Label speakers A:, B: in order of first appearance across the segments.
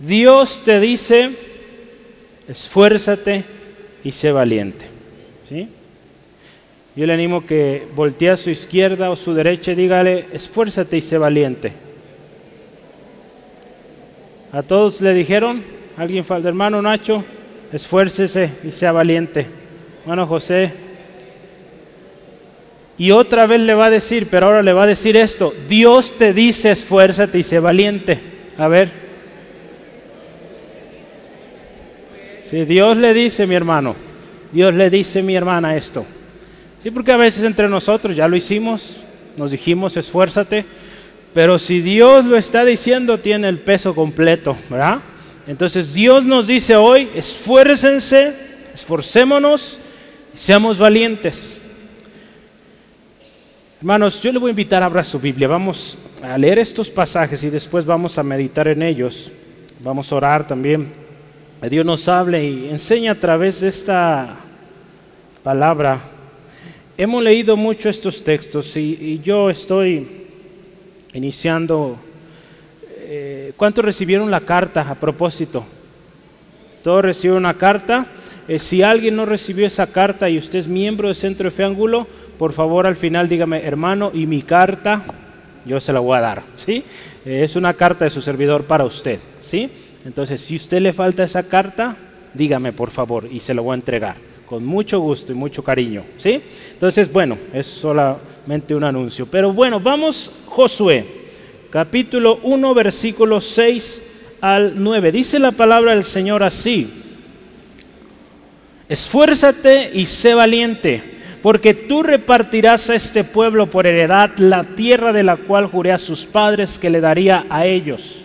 A: Dios te dice, esfuérzate y sé valiente. ¿Sí? Yo le animo que voltee a su izquierda o su derecha y dígale, esfuérzate y sé valiente. A todos le dijeron, alguien falta, hermano Nacho, esfuércese y sea valiente. Hermano José. Y otra vez le va a decir, pero ahora le va a decir esto, Dios te dice esfuérzate y sé valiente. A ver. Si Dios le dice, mi hermano, Dios le dice, mi hermana, esto. Sí, porque a veces entre nosotros ya lo hicimos, nos dijimos, esfuérzate, pero si Dios lo está diciendo, tiene el peso completo, ¿verdad? Entonces Dios nos dice hoy, esfuércense, esforcémonos, seamos valientes. Hermanos, yo le voy a invitar a abrir su Biblia. Vamos a leer estos pasajes y después vamos a meditar en ellos. Vamos a orar también. Dios nos hable y enseña a través de esta palabra. Hemos leído mucho estos textos y yo estoy iniciando. Eh, ¿Cuántos recibieron la carta a propósito? Todos recibieron una carta. Eh, si alguien no recibió esa carta y usted es miembro del Centro de Fe Ángulo, por favor al final dígame, hermano, y mi carta, yo se la voy a dar. ¿sí? Eh, es una carta de su servidor para usted. ¿sí? Entonces, si usted le falta esa carta, dígame por favor y se la voy a entregar con mucho gusto y mucho cariño. ¿sí? Entonces, bueno, es solamente un anuncio. Pero bueno, vamos Josué, capítulo 1, versículos 6 al 9. Dice la palabra del Señor así. Esfuérzate y sé valiente, porque tú repartirás a este pueblo por heredad la tierra de la cual juré a sus padres que le daría a ellos.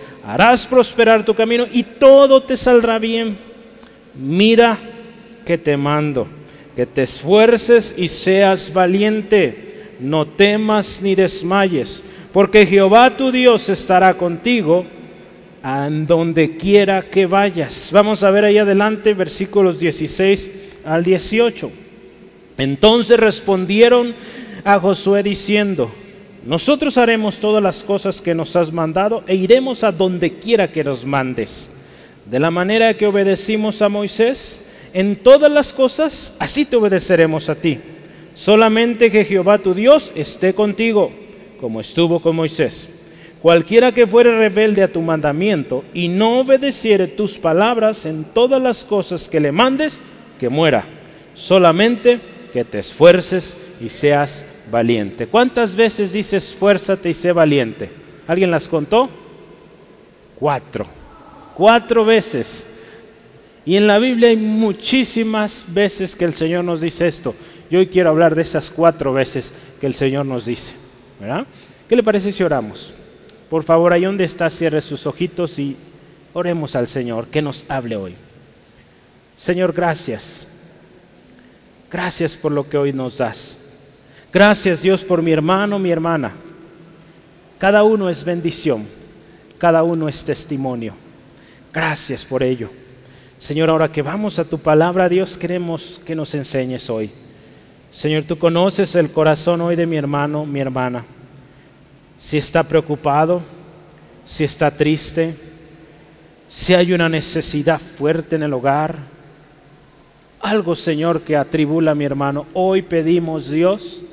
A: harás prosperar tu camino y todo te saldrá bien. Mira que te mando que te esfuerces y seas valiente, no temas ni desmayes, porque Jehová tu Dios estará contigo en donde quiera que vayas. Vamos a ver ahí adelante versículos 16 al 18. Entonces respondieron a Josué diciendo, nosotros haremos todas las cosas que nos has mandado e iremos a donde quiera que nos mandes. De la manera que obedecimos a Moisés, en todas las cosas, así te obedeceremos a ti. Solamente que Jehová tu Dios esté contigo, como estuvo con Moisés. Cualquiera que fuere rebelde a tu mandamiento y no obedeciere tus palabras en todas las cosas que le mandes, que muera. Solamente que te esfuerces y seas valiente. ¿Cuántas veces dices esfuérzate y sé valiente? ¿Alguien las contó? Cuatro. Cuatro veces. Y en la Biblia hay muchísimas veces que el Señor nos dice esto. Yo hoy quiero hablar de esas cuatro veces que el Señor nos dice. ¿verdad? ¿Qué le parece si oramos? Por favor, ahí donde está, cierre sus ojitos y oremos al Señor, que nos hable hoy. Señor, gracias. Gracias por lo que hoy nos das. Gracias Dios por mi hermano, mi hermana. Cada uno es bendición, cada uno es testimonio. Gracias por ello. Señor, ahora que vamos a tu palabra, Dios, queremos que nos enseñes hoy. Señor, tú conoces el corazón hoy de mi hermano, mi hermana. Si está preocupado, si está triste, si hay una necesidad fuerte en el hogar, algo, Señor, que atribula a mi hermano, hoy pedimos, Dios,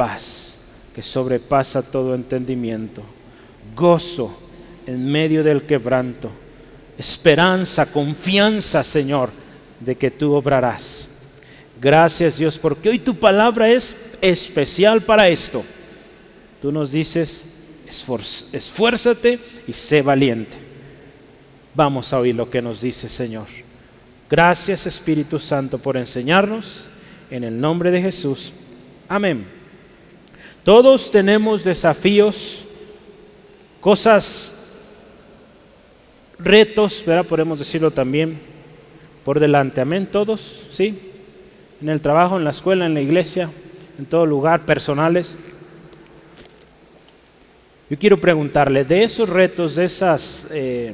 A: paz, que sobrepasa todo entendimiento, gozo en medio del quebranto esperanza, confianza, Señor, de que tú obrarás. Gracias Dios, porque hoy tu palabra es especial para esto. Tú nos dices, esfuérzate y sé valiente. Vamos a oír lo que nos dice Señor. Gracias Espíritu Santo por enseñarnos. En el nombre de Jesús. Amén. Todos tenemos desafíos, cosas retos, ¿verdad? podemos decirlo también, por delante. Amén, todos, ¿sí? En el trabajo, en la escuela, en la iglesia, en todo lugar, personales. Yo quiero preguntarle, de esos retos, de esas eh,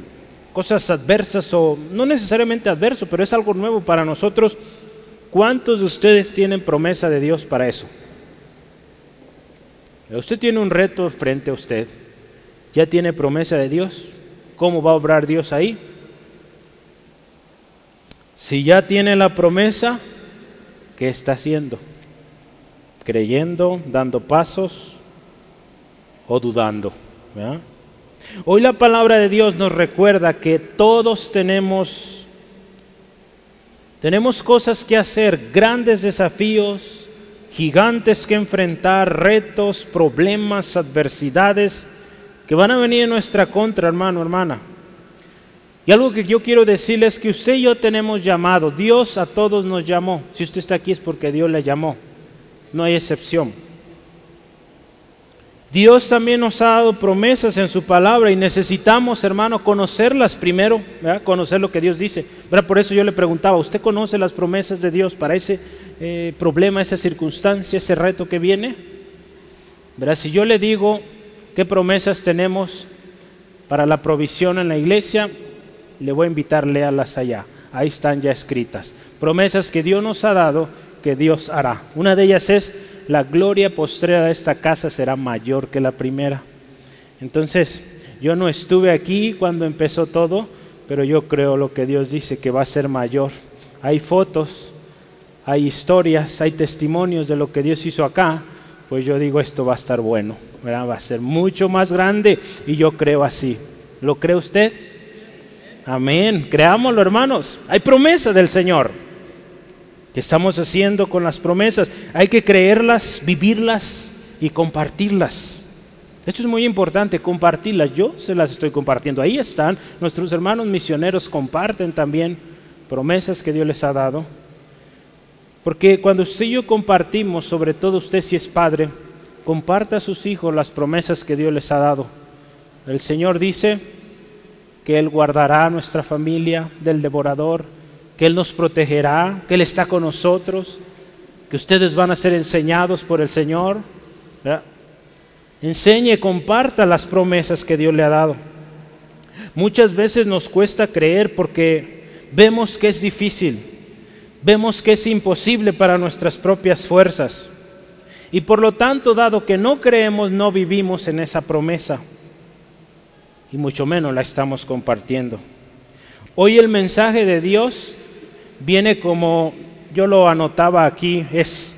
A: cosas adversas, o no necesariamente adverso, pero es algo nuevo para nosotros, ¿cuántos de ustedes tienen promesa de Dios para eso? Usted tiene un reto frente a usted. ¿Ya tiene promesa de Dios? ¿Cómo va a obrar Dios ahí? Si ya tiene la promesa, ¿qué está haciendo? ¿Creyendo, dando pasos o dudando? Hoy la palabra de Dios nos recuerda que todos tenemos tenemos cosas que hacer, grandes desafíos, gigantes que enfrentar, retos, problemas, adversidades que van a venir en nuestra contra, hermano, hermana. Y algo que yo quiero decirles es que usted y yo tenemos llamado. Dios a todos nos llamó. Si usted está aquí es porque Dios le llamó. No hay excepción. Dios también nos ha dado promesas en su palabra y necesitamos, hermano, conocerlas primero, conocer lo que Dios dice. Por eso yo le preguntaba, ¿usted conoce las promesas de Dios para ese eh, problema, esa circunstancia, ese reto que viene? Si yo le digo qué promesas tenemos para la provisión en la iglesia, le voy a invitar, léalas allá. Ahí están ya escritas. Promesas que Dios nos ha dado, que Dios hará. Una de ellas es la gloria postrera de esta casa será mayor que la primera. Entonces, yo no estuve aquí cuando empezó todo, pero yo creo lo que Dios dice que va a ser mayor. Hay fotos, hay historias, hay testimonios de lo que Dios hizo acá, pues yo digo esto va a estar bueno, va a ser mucho más grande y yo creo así. ¿Lo cree usted? Amén, creámoslo hermanos, hay promesa del Señor. ¿Qué estamos haciendo con las promesas? Hay que creerlas, vivirlas y compartirlas. Esto es muy importante, compartirlas. Yo se las estoy compartiendo. Ahí están. Nuestros hermanos misioneros comparten también promesas que Dios les ha dado. Porque cuando usted y yo compartimos, sobre todo usted si es padre, comparta a sus hijos las promesas que Dios les ha dado. El Señor dice que Él guardará a nuestra familia del devorador, que Él nos protegerá, que Él está con nosotros, que ustedes van a ser enseñados por el Señor. Enseñe, comparta las promesas que Dios le ha dado. Muchas veces nos cuesta creer porque vemos que es difícil, vemos que es imposible para nuestras propias fuerzas. Y por lo tanto, dado que no creemos, no vivimos en esa promesa. Y mucho menos la estamos compartiendo. Hoy el mensaje de Dios viene como, yo lo anotaba aquí, es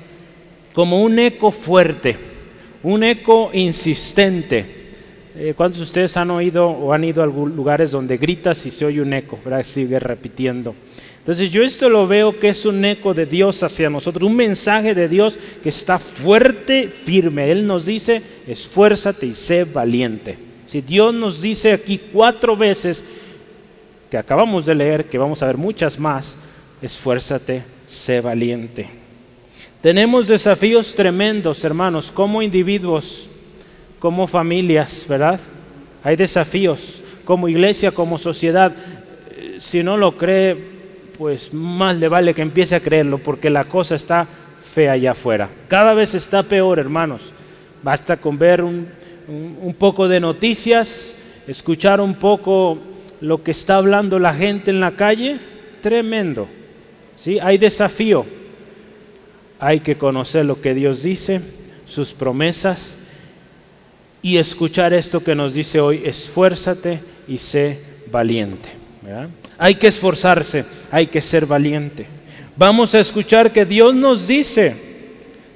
A: como un eco fuerte, un eco insistente. Eh, ¿Cuántos de ustedes han oído o han ido a lugares donde gritas y se oye un eco? ¿verdad? Sigue repitiendo. Entonces yo esto lo veo que es un eco de Dios hacia nosotros, un mensaje de Dios que está fuerte, firme. Él nos dice, esfuérzate y sé valiente. Si Dios nos dice aquí cuatro veces, que acabamos de leer, que vamos a ver muchas más, esfuérzate, sé valiente. Tenemos desafíos tremendos, hermanos, como individuos, como familias, ¿verdad? Hay desafíos, como iglesia, como sociedad. Eh, si no lo cree, pues más le vale que empiece a creerlo, porque la cosa está fea allá afuera. Cada vez está peor, hermanos. Basta con ver un, un poco de noticias, escuchar un poco lo que está hablando la gente en la calle, tremendo. ¿Sí? Hay desafío. Hay que conocer lo que Dios dice, sus promesas y escuchar esto que nos dice hoy, esfuérzate y sé valiente. Hay que esforzarse, hay que ser valiente. Vamos a escuchar que Dios nos dice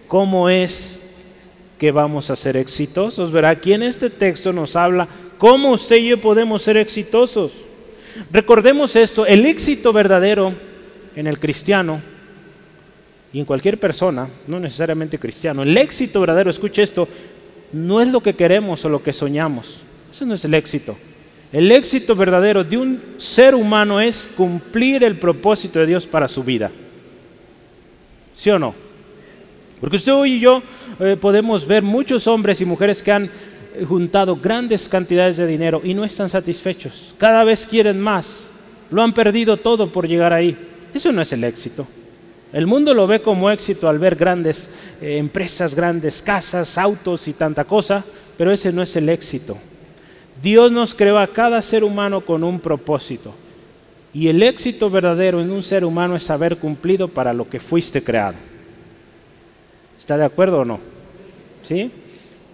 A: cómo es que vamos a ser exitosos. Verá, aquí en este texto nos habla cómo usted y yo podemos ser exitosos. Recordemos esto, el éxito verdadero en el cristiano y en cualquier persona, no necesariamente cristiano, el éxito verdadero, escuche esto, no es lo que queremos o lo que soñamos. Eso no es el éxito. El éxito verdadero de un ser humano es cumplir el propósito de Dios para su vida. ¿Sí o no? Porque usted y yo eh, podemos ver muchos hombres y mujeres que han juntado grandes cantidades de dinero y no están satisfechos. Cada vez quieren más. Lo han perdido todo por llegar ahí. Eso no es el éxito. El mundo lo ve como éxito al ver grandes eh, empresas, grandes casas, autos y tanta cosa, pero ese no es el éxito. Dios nos creó a cada ser humano con un propósito. Y el éxito verdadero en un ser humano es haber cumplido para lo que fuiste creado. ¿Está de acuerdo o no? ¿Sí?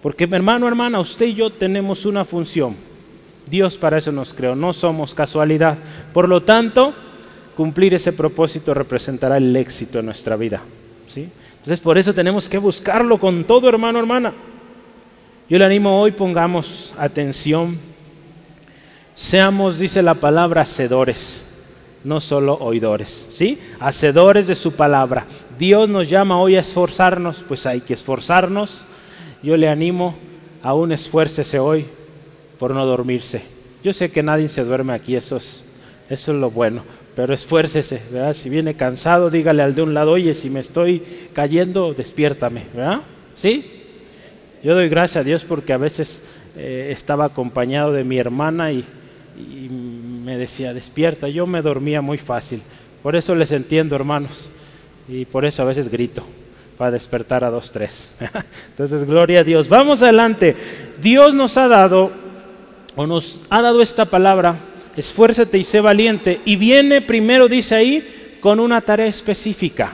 A: Porque hermano, hermana, usted y yo tenemos una función. Dios para eso nos creó, no somos casualidad. Por lo tanto, cumplir ese propósito representará el éxito en nuestra vida. ¿sí? Entonces por eso tenemos que buscarlo con todo, hermano, hermana. Yo le animo hoy, pongamos atención. Seamos, dice la palabra, hacedores, no solo oidores, ¿sí? Hacedores de su palabra. Dios nos llama hoy a esforzarnos, pues hay que esforzarnos. Yo le animo, aún esfuércese hoy por no dormirse. Yo sé que nadie se duerme aquí, eso es, eso es lo bueno, pero esfuércese, ¿verdad? Si viene cansado, dígale al de un lado, oye, si me estoy cayendo, despiértame, ¿verdad? ¿Sí? Yo doy gracias a Dios porque a veces eh, estaba acompañado de mi hermana y, y me decía, despierta, yo me dormía muy fácil. Por eso les entiendo, hermanos, y por eso a veces grito para despertar a dos, tres. Entonces, gloria a Dios. Vamos adelante. Dios nos ha dado o nos ha dado esta palabra, esfuérzate y sé valiente, y viene primero, dice ahí, con una tarea específica.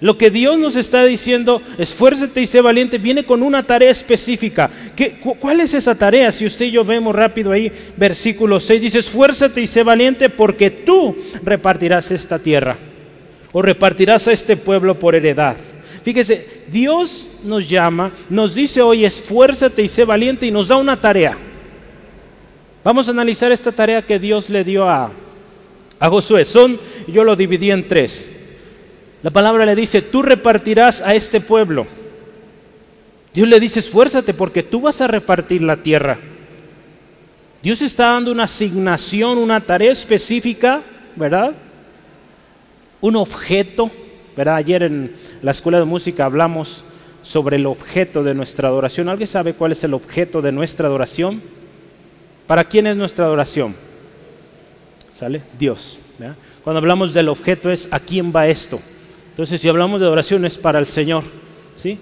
A: Lo que Dios nos está diciendo, esfuérzate y sé valiente, viene con una tarea específica. ¿Qué, ¿Cuál es esa tarea? Si usted y yo vemos rápido ahí, versículo 6, dice, esfuérzate y sé valiente porque tú repartirás esta tierra o repartirás a este pueblo por heredad. Fíjese, Dios nos llama, nos dice hoy, esfuérzate y sé valiente y nos da una tarea. Vamos a analizar esta tarea que Dios le dio a, a Josué. Son, yo lo dividí en tres. La palabra le dice, tú repartirás a este pueblo. Dios le dice, esfuérzate porque tú vas a repartir la tierra. Dios está dando una asignación, una tarea específica, ¿verdad? Un objeto, ¿verdad? Ayer en la escuela de música hablamos sobre el objeto de nuestra adoración. ¿Alguien sabe cuál es el objeto de nuestra adoración? ¿Para quién es nuestra adoración? ¿Sale? Dios. Cuando hablamos del objeto es a quién va esto. Entonces, si hablamos de adoración es para el Señor. ¿sí?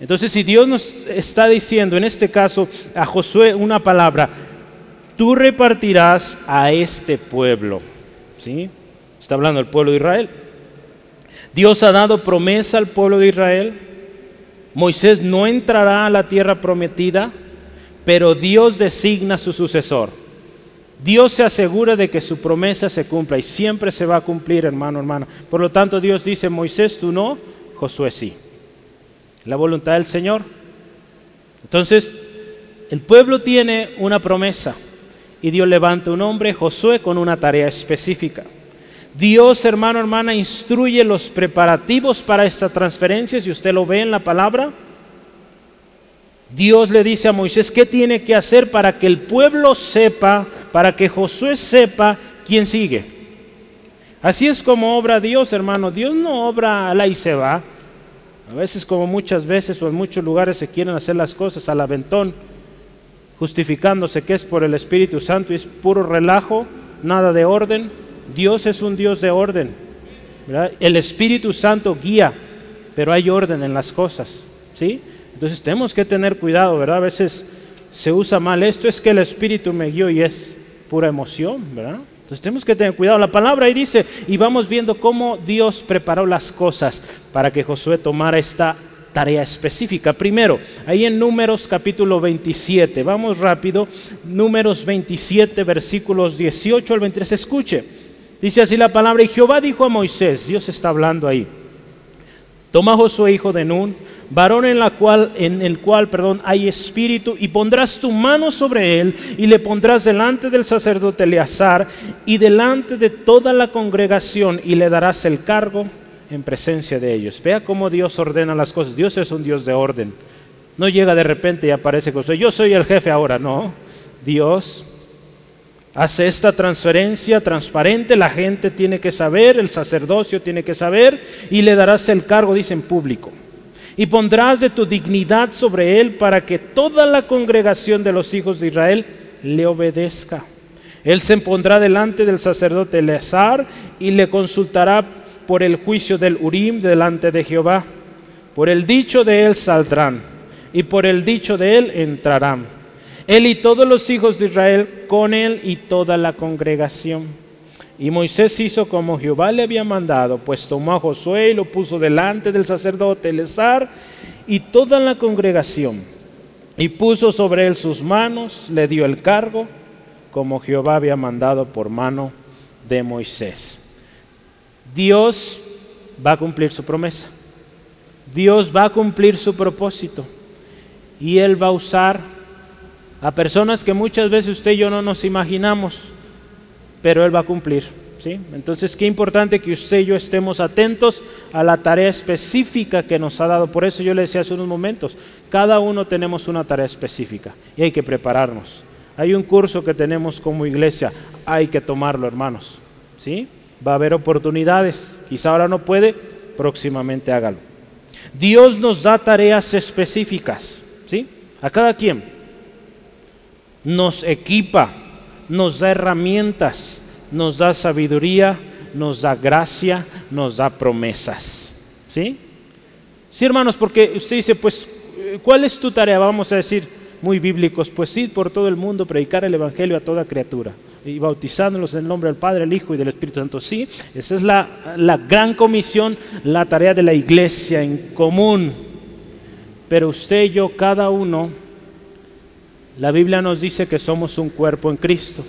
A: Entonces, si Dios nos está diciendo, en este caso, a Josué una palabra, tú repartirás a este pueblo. ¿sí? Está hablando del pueblo de Israel. Dios ha dado promesa al pueblo de Israel. Moisés no entrará a la tierra prometida pero Dios designa su sucesor. Dios se asegura de que su promesa se cumpla y siempre se va a cumplir, hermano, hermano. Por lo tanto, Dios dice, Moisés, tú no, Josué sí. La voluntad del Señor. Entonces, el pueblo tiene una promesa y Dios levanta un hombre, Josué, con una tarea específica. Dios, hermano, hermana, instruye los preparativos para esta transferencia, si usted lo ve en la palabra. Dios le dice a Moisés qué tiene que hacer para que el pueblo sepa, para que Josué sepa quién sigue. Así es como obra Dios, hermano. Dios no obra a la y se va. A veces, como muchas veces o en muchos lugares se quieren hacer las cosas al aventón, justificándose que es por el Espíritu Santo y es puro relajo, nada de orden. Dios es un Dios de orden. El Espíritu Santo guía, pero hay orden en las cosas. ¿sí? Entonces tenemos que tener cuidado, ¿verdad? A veces se usa mal esto, es que el Espíritu me guió y es pura emoción, ¿verdad? Entonces tenemos que tener cuidado. La palabra ahí dice, y vamos viendo cómo Dios preparó las cosas para que Josué tomara esta tarea específica. Primero, ahí en Números capítulo 27, vamos rápido, Números 27, versículos 18 al 23, escuche. Dice así la palabra, y Jehová dijo a Moisés, Dios está hablando ahí, toma Josué hijo de Nun, varón en, la cual, en el cual perdón, hay espíritu, y pondrás tu mano sobre él, y le pondrás delante del sacerdote Eleazar, y delante de toda la congregación, y le darás el cargo en presencia de ellos. Vea cómo Dios ordena las cosas. Dios es un Dios de orden. No llega de repente y aparece con yo soy el jefe ahora, no. Dios hace esta transferencia transparente, la gente tiene que saber, el sacerdocio tiene que saber, y le darás el cargo, dice en público. y pondrás de tu dignidad sobre él para que toda la congregación de los hijos de Israel le obedezca. Él se pondrá delante del sacerdote Eleazar y le consultará por el juicio del Urim delante de Jehová. Por el dicho de él saldrán y por el dicho de él entrarán. Él y todos los hijos de Israel con él y toda la congregación. Y Moisés hizo como Jehová le había mandado, pues tomó a Josué y lo puso delante del sacerdote Eleazar y toda la congregación. Y puso sobre él sus manos, le dio el cargo, como Jehová había mandado por mano de Moisés. Dios va a cumplir su promesa. Dios va a cumplir su propósito. Y Él va a usar a personas que muchas veces usted y yo no nos imaginamos, pero Él va a cumplir. ¿sí? Entonces, qué importante que usted y yo estemos atentos a la tarea específica que nos ha dado. Por eso yo le decía hace unos momentos, cada uno tenemos una tarea específica y hay que prepararnos. Hay un curso que tenemos como iglesia, hay que tomarlo, hermanos. ¿sí? Va a haber oportunidades, quizá ahora no puede, próximamente hágalo. Dios nos da tareas específicas, ¿sí? A cada quien. Nos equipa, nos da herramientas, nos da sabiduría, nos da gracia, nos da promesas, ¿sí? Sí, hermanos, porque usted dice, pues, ¿cuál es tu tarea? Vamos a decir, muy bíblicos, pues id por todo el mundo, predicar el Evangelio a toda criatura y bautizándolos en el nombre del Padre, el Hijo y del Espíritu Santo. Sí, esa es la, la gran comisión, la tarea de la iglesia en común. Pero usted y yo, cada uno, la Biblia nos dice que somos un cuerpo en Cristo.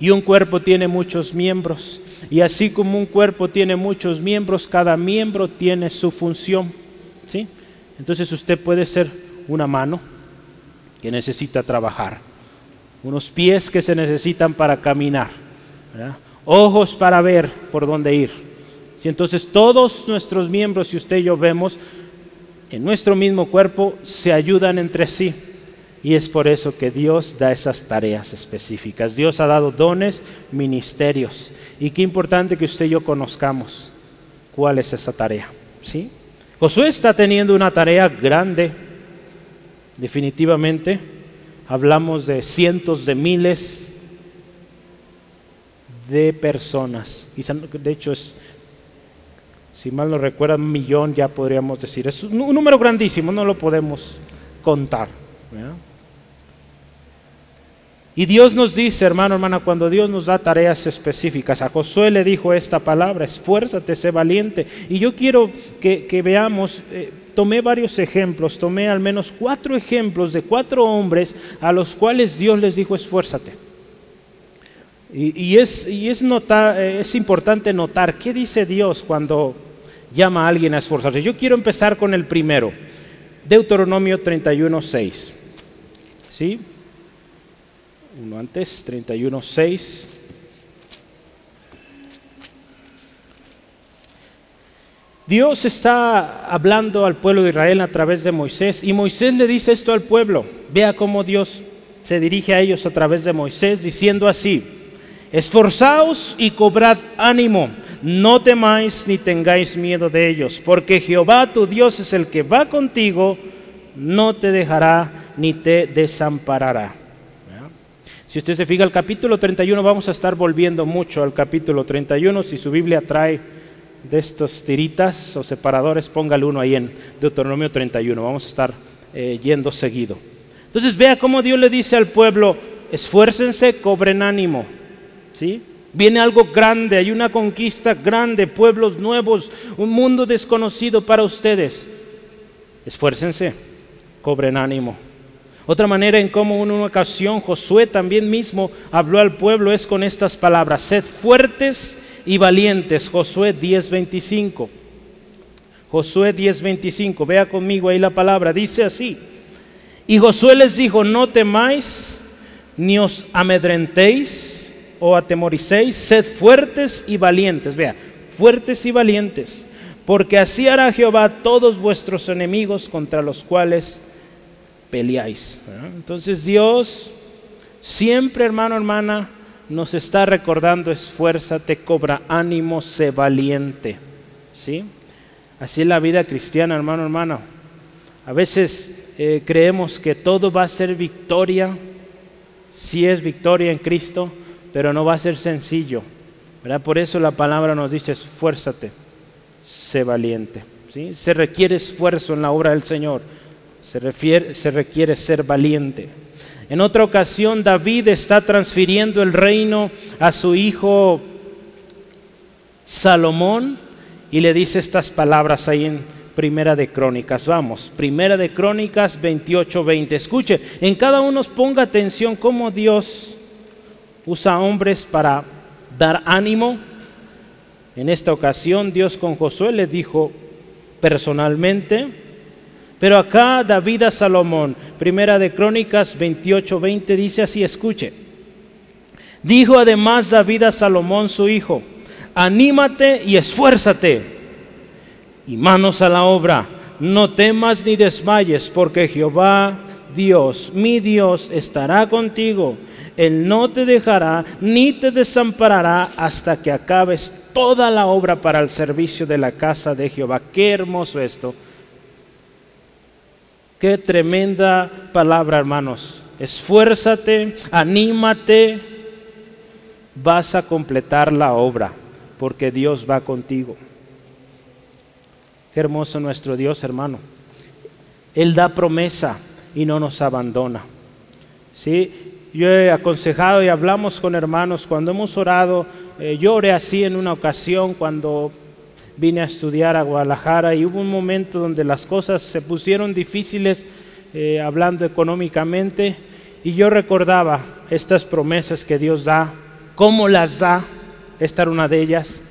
A: Y un cuerpo tiene muchos miembros. Y así como un cuerpo tiene muchos miembros, cada miembro tiene su función. ¿sí? Entonces usted puede ser una mano que necesita trabajar unos pies que se necesitan para caminar, ojos para ver por dónde ir. Si entonces todos nuestros miembros, si usted y yo vemos, en nuestro mismo cuerpo se ayudan entre sí. Y es por eso que Dios da esas tareas específicas. Dios ha dado dones, ministerios. Y qué importante que usted y yo conozcamos cuál es esa tarea. ¿sí? Josué está teniendo una tarea grande, definitivamente hablamos de cientos de miles de personas. De hecho, es, si mal no recuerdo, un millón ya podríamos decir. Es un número grandísimo, no lo podemos contar. Y Dios nos dice, hermano, hermana, cuando Dios nos da tareas específicas, a Josué le dijo esta palabra, esfuérzate, sé valiente. Y yo quiero que, veamos, eh, tomé varios ejemplos, tomé al menos cuatro ejemplos de cuatro hombres a los cuales Dios les dijo, esfuérzate. Y, es, eh, es importante notar qué dice Dios cuando llama a alguien a esforzarse. Yo quiero empezar con el primero, Deuteronomio 31.6. ¿Sí? Uno antes, 31, 6. Dios está hablando al pueblo de Israel a través de Moisés y Moisés le dice esto al pueblo. Vea cómo Dios se dirige a ellos a través de Moisés diciendo así, esforzaos y cobrad ánimo, no temáis ni tengáis miedo de ellos, porque Jehová tu Dios es el que va contigo, no te dejará ni te desamparará. Si usted se fija el capítulo 31, vamos a estar volviendo mucho al capítulo 31. Si su Biblia trae de estos tiritas o separadores, póngale uno ahí en Deuteronomio 31. Vamos a estar eh, yendo seguido. Entonces vea cómo Dios le dice al pueblo, esfuércense, cobren ánimo. ¿Sí? Viene algo grande, hay una conquista grande, pueblos nuevos, un mundo desconocido para ustedes. Esfuércense, cobren ánimo. Otra manera en cómo en una ocasión Josué también mismo habló al pueblo es con estas palabras, sed fuertes y valientes, Josué 10:25. Josué 10:25, vea conmigo ahí la palabra, dice así. Y Josué les dijo, no temáis ni os amedrentéis o atemoricéis, sed fuertes y valientes, vea, fuertes y valientes, porque así hará Jehová todos vuestros enemigos contra los cuales peleáis. Entonces Dios siempre, hermano, hermana, nos está recordando, esfuérzate, cobra ánimo, sé valiente. ¿Sí? Así es la vida cristiana, hermano, hermano. A veces eh, creemos que todo va a ser victoria, si es victoria en Cristo, pero no va a ser sencillo. Por eso la palabra nos dice, esfuérzate, sé valiente. ¿sí? Se requiere esfuerzo en la obra del Señor, se, requiere ser valiente. En otra ocasión David está transfiriendo el reino a su hijo Salomón y le dice estas palabras ahí en Primera de Crónicas. Vamos, Primera de Crónicas 28, 20. Escuche, en cada uno ponga atención cómo Dios usa hombres para dar ánimo. En esta ocasión Dios con Josué le dijo personalmente, pero acá David a Salomón, Primera de Crónicas 28, 20 dice así, escuche. Dijo además David a Salomón su hijo, anímate y esfuérzate y manos a la obra, no temas ni desmayes, porque Jehová Dios, mi Dios, estará contigo. Él no te dejará ni te desamparará hasta que acabes toda la obra para el servicio de la casa de Jehová. Qué hermoso esto. Qué tremenda palabra, hermanos. Esfuérzate, anímate, vas a completar la obra, porque Dios va contigo. Qué hermoso nuestro Dios, hermano. Él da promesa y no nos abandona. ¿Sí? Yo he aconsejado y hablamos con hermanos cuando hemos orado. Eh, yo oré así en una ocasión cuando vine a estudiar a Guadalajara y hubo un momento donde las cosas se pusieron difíciles eh, hablando económicamente y yo recordaba estas promesas que Dios da, cómo las da, esta era una de ellas,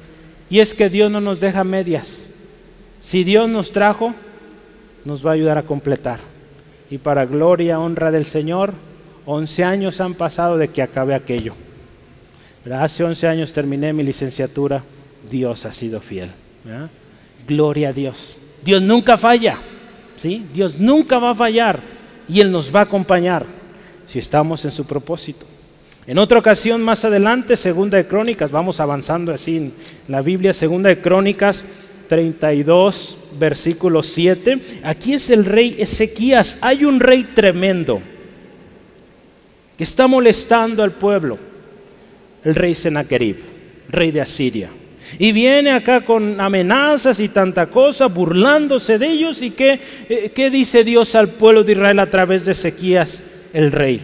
A: y es que Dios no nos deja medias. Si Dios nos trajo, nos va a ayudar a completar. Y para gloria, honra del Señor, 11 años han pasado de que acabé aquello. Hace 11 años terminé mi licenciatura, Dios ha sido fiel. Gloria a Dios. Dios nunca falla. ¿sí? Dios nunca va a fallar y Él nos va a acompañar si estamos en su propósito. En otra ocasión más adelante, segunda de Crónicas, vamos avanzando así en la Biblia, segunda de Crónicas 32, versículo 7. Aquí es el rey Ezequías. Hay un rey tremendo que está molestando al pueblo. El rey Sennacherib, rey de Asiria. Y viene acá con amenazas y tanta cosa, burlándose de ellos. ¿Y qué, eh, qué dice Dios al pueblo de Israel a través de Ezequías, el rey?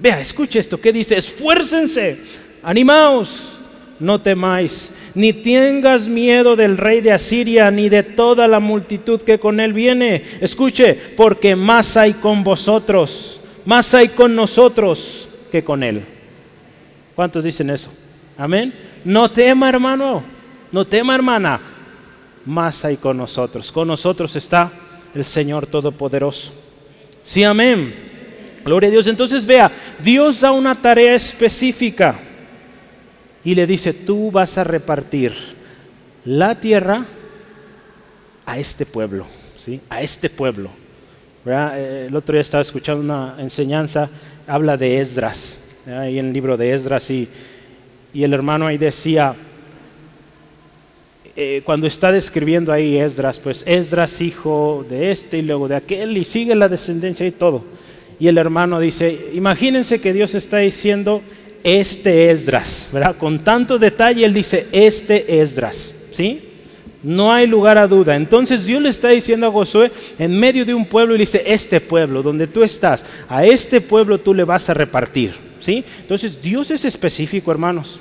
A: Vea, escuche esto, ¿qué dice? Esfuércense, animaos, no temáis, ni tengas miedo del rey de Asiria, ni de toda la multitud que con él viene. Escuche, porque más hay con vosotros, más hay con nosotros que con él. ¿Cuántos dicen eso? Amén. No tema, hermano. No tema, hermana, más hay con nosotros. Con nosotros está el Señor Todopoderoso. Sí, amén. Gloria a Dios. Entonces vea, Dios da una tarea específica y le dice, tú vas a repartir la tierra a este pueblo, ¿sí? A este pueblo. Eh, el otro día estaba escuchando una enseñanza, habla de Esdras, ahí en el libro de Esdras, y, y el hermano ahí decía, eh, cuando está describiendo ahí Esdras, pues Esdras hijo de este y luego de aquel y sigue la descendencia y todo. Y el hermano dice, imagínense que Dios está diciendo, este Esdras, ¿verdad? Con tanto detalle él dice, este Esdras, ¿sí? No hay lugar a duda. Entonces Dios le está diciendo a Josué en medio de un pueblo y le dice, este pueblo donde tú estás, a este pueblo tú le vas a repartir, ¿sí? Entonces Dios es específico, hermanos.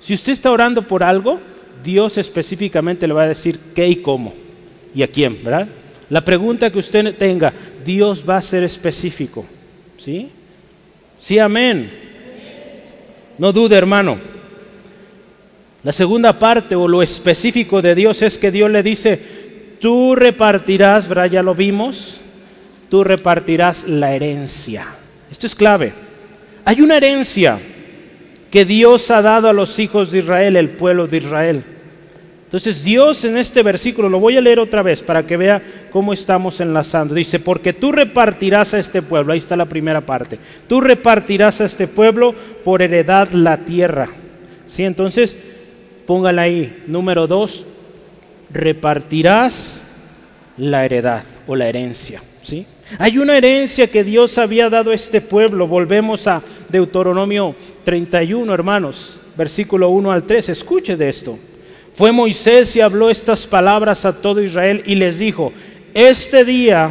A: Si usted está orando por algo, Dios específicamente le va a decir qué y cómo y a quién, ¿verdad? La pregunta que usted tenga, Dios va a ser específico. ¿Sí? Sí, amén. No dude, hermano. La segunda parte o lo específico de Dios es que Dios le dice, tú repartirás, ¿verdad? Ya lo vimos, tú repartirás la herencia. Esto es clave. Hay una herencia que Dios ha dado a los hijos de Israel, el pueblo de Israel. Entonces Dios en este versículo, lo voy a leer otra vez para que vea cómo estamos enlazando. Dice, porque tú repartirás a este pueblo, ahí está la primera parte, tú repartirás a este pueblo por heredad la tierra. ¿Sí? Entonces, póngala ahí, número dos, repartirás la heredad o la herencia. ¿sí? Hay una herencia que Dios había dado a este pueblo. Volvemos a Deuteronomio 31, hermanos, versículo 1 al 3. Escuche de esto. Fue Moisés y habló estas palabras a todo Israel y les dijo, este día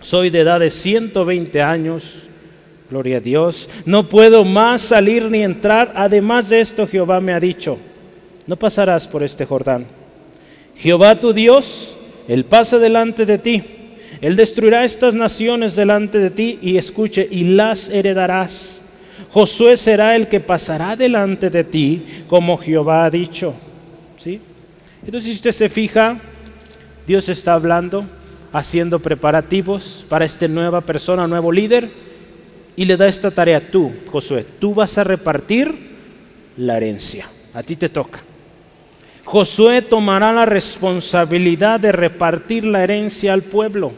A: soy de edad de 120 años, gloria a Dios, no puedo más salir ni entrar. Además de esto, Jehová me ha dicho, no pasarás por este Jordán. Jehová tu Dios, Él pasa delante de ti él destruirá estas naciones delante de ti y escuche, y las heredarás. Josué será el que pasará delante de ti, como Jehová ha dicho. ¿Sí? Entonces, si usted se fija, Dios está hablando, haciendo preparativos para esta nueva persona, nuevo líder, y le da esta tarea tú, Josué. Tú vas a repartir la herencia. A ti te toca. Josué tomará la responsabilidad de repartir la herencia al pueblo.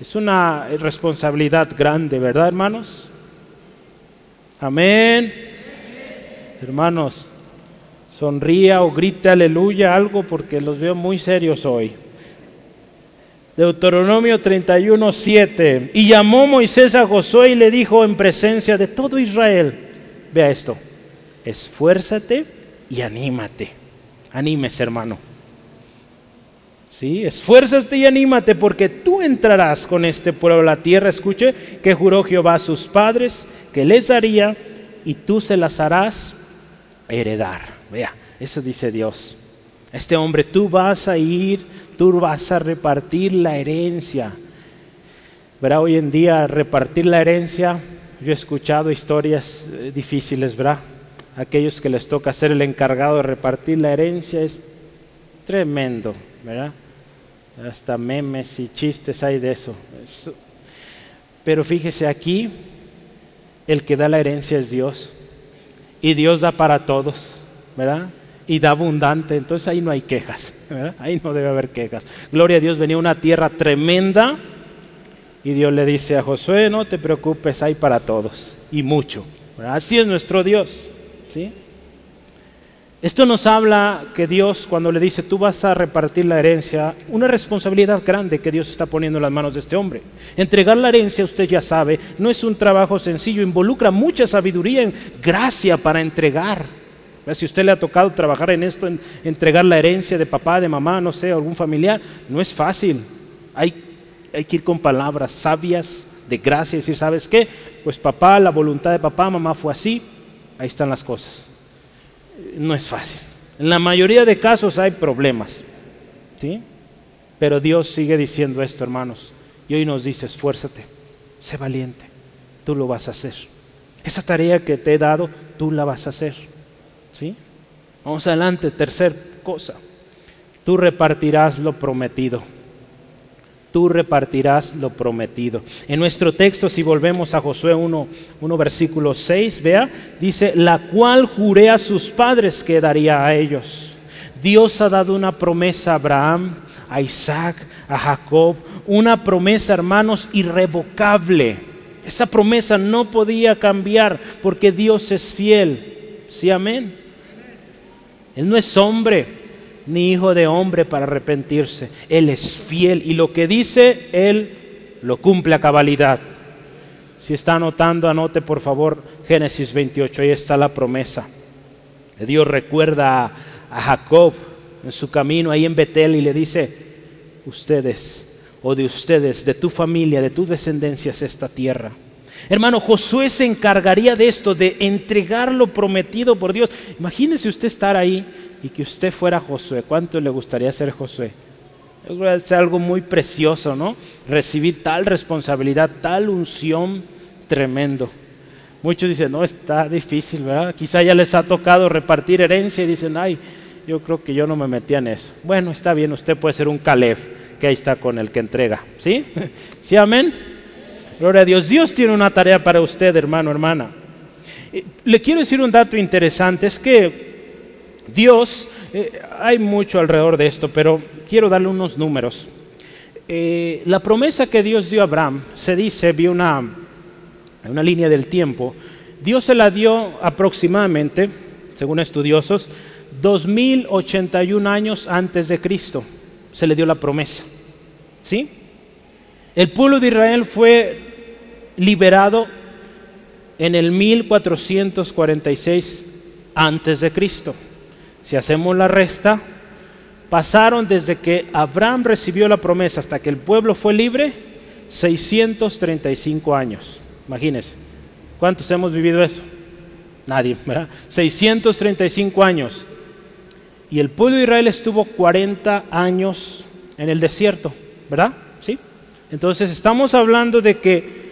A: Es una responsabilidad grande, ¿verdad, hermanos? Amén. Hermanos, sonría o grite aleluya algo porque los veo muy serios hoy. Deuteronomio 31, 7. Y llamó Moisés a Josué y le dijo en presencia de todo Israel, vea esto, esfuérzate y anímate. Anímese, hermano. ¿Sí? Esfuérzate y anímate porque tú entrarás con este pueblo a la tierra, escuche, que juró Jehová a sus padres, que les daría y tú se las harás heredar. Vea, eso dice Dios. Este hombre, tú vas a ir, tú vas a repartir la herencia. Verá, hoy en día repartir la herencia, yo he escuchado historias eh, difíciles, ¿verdad? Aquellos que les toca ser el encargado de repartir la herencia es tremendo, ¿verdad? Hasta memes y chistes hay de eso. Pero fíjese aquí, el que da la herencia es Dios. Y Dios da para todos, ¿verdad? Y da abundante, entonces ahí no hay quejas, ¿verdad? Ahí no debe haber quejas. Gloria a Dios, venía una tierra tremenda y Dios le dice a Josué, no te preocupes, hay para todos y mucho. Así es nuestro Dios, ¿sí? Esto nos habla que Dios, cuando le dice, tú vas a repartir la herencia, una responsabilidad grande que Dios está poniendo en las manos de este hombre. Entregar la herencia, usted ya sabe, no es un trabajo sencillo, involucra mucha sabiduría en gracia para entregar. Si usted le ha tocado trabajar en esto, en entregar la herencia de papá, de mamá, no sé, algún familiar, no es fácil. Hay, hay que ir con palabras sabias, de gracia, y decir, ¿sabes qué? Pues papá, la voluntad de papá, mamá fue así, ahí están las cosas no es fácil. En la mayoría de casos hay problemas, ¿sí? Pero Dios sigue diciendo esto, hermanos. Y hoy nos dice, esfuérzate, sé valiente, tú lo vas a hacer. Esa tarea que te he dado, tú la vas a hacer, ¿sí? Vamos adelante, tercer cosa. Tú repartirás lo prometido tú repartirás lo prometido. En nuestro texto, si volvemos a Josué 1, 1 versículo 6, vea, dice, la cual juré a sus padres que daría a ellos. Dios ha dado una promesa a Abraham, a Isaac, a Jacob, una promesa, hermanos, irrevocable. Esa promesa no podía cambiar porque Dios es fiel. ¿Sí, amén? Él no es hombre, ni hijo de hombre para arrepentirse. Él es fiel y lo que dice, Él lo cumple a cabalidad. Si está anotando, anote por favor Génesis 28, ahí está la promesa. Dios recuerda a, Jacob en su camino ahí en Betel y le dice, ustedes o de ustedes, de tu familia, de tu descendencia es esta tierra. Hermano, Josué se encargaría de esto, de entregar lo prometido por Dios. Imagínese usted estar ahí y que usted fuera Josué. ¿Cuánto le gustaría ser Josué? Es algo muy precioso, ¿no? Recibir tal responsabilidad, tal unción tremendo. Muchos dicen, no, está difícil, ¿verdad? Quizá ya les ha tocado repartir herencia y dicen, ay, yo creo que yo no me metía en eso. Bueno, está bien, usted puede ser un Caleb, que ahí está con el que entrega. ¿Sí? ¿Sí, amén? Gloria a Dios. Dios tiene una tarea para usted, hermano, hermana. Le quiero decir un dato interesante, es que Dios, eh, hay mucho alrededor de esto, pero quiero darle unos números. Eh, la promesa que Dios dio a Abraham, se dice, vi una, una línea del tiempo, Dios se la dio aproximadamente, según estudiosos, 2081 años antes de Cristo. Se le dio la promesa. ¿Sí? El pueblo de Israel fue liberado en el 1446 antes de Cristo. Si hacemos la resta, pasaron desde que Abraham recibió la promesa hasta que el pueblo fue libre 635 años. Imagínense, ¿cuántos hemos vivido eso? Nadie, ¿verdad? 635 años. Y el pueblo de Israel estuvo 40 años en el desierto, ¿verdad? ¿Sí? Entonces estamos hablando de que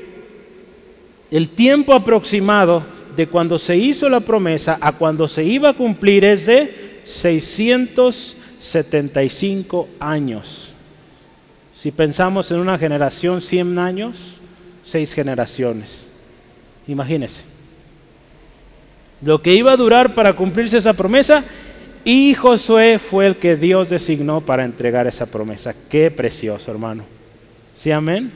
A: el tiempo aproximado de cuando se hizo la promesa a cuando se iba a cumplir es de 675 años. Si pensamos en una generación 100 años, seis generaciones. Imagínense. Lo que iba a durar para cumplirse esa promesa y Josué fue el que Dios designó para entregar esa promesa. Qué precioso, hermano. ¿Sí, amén?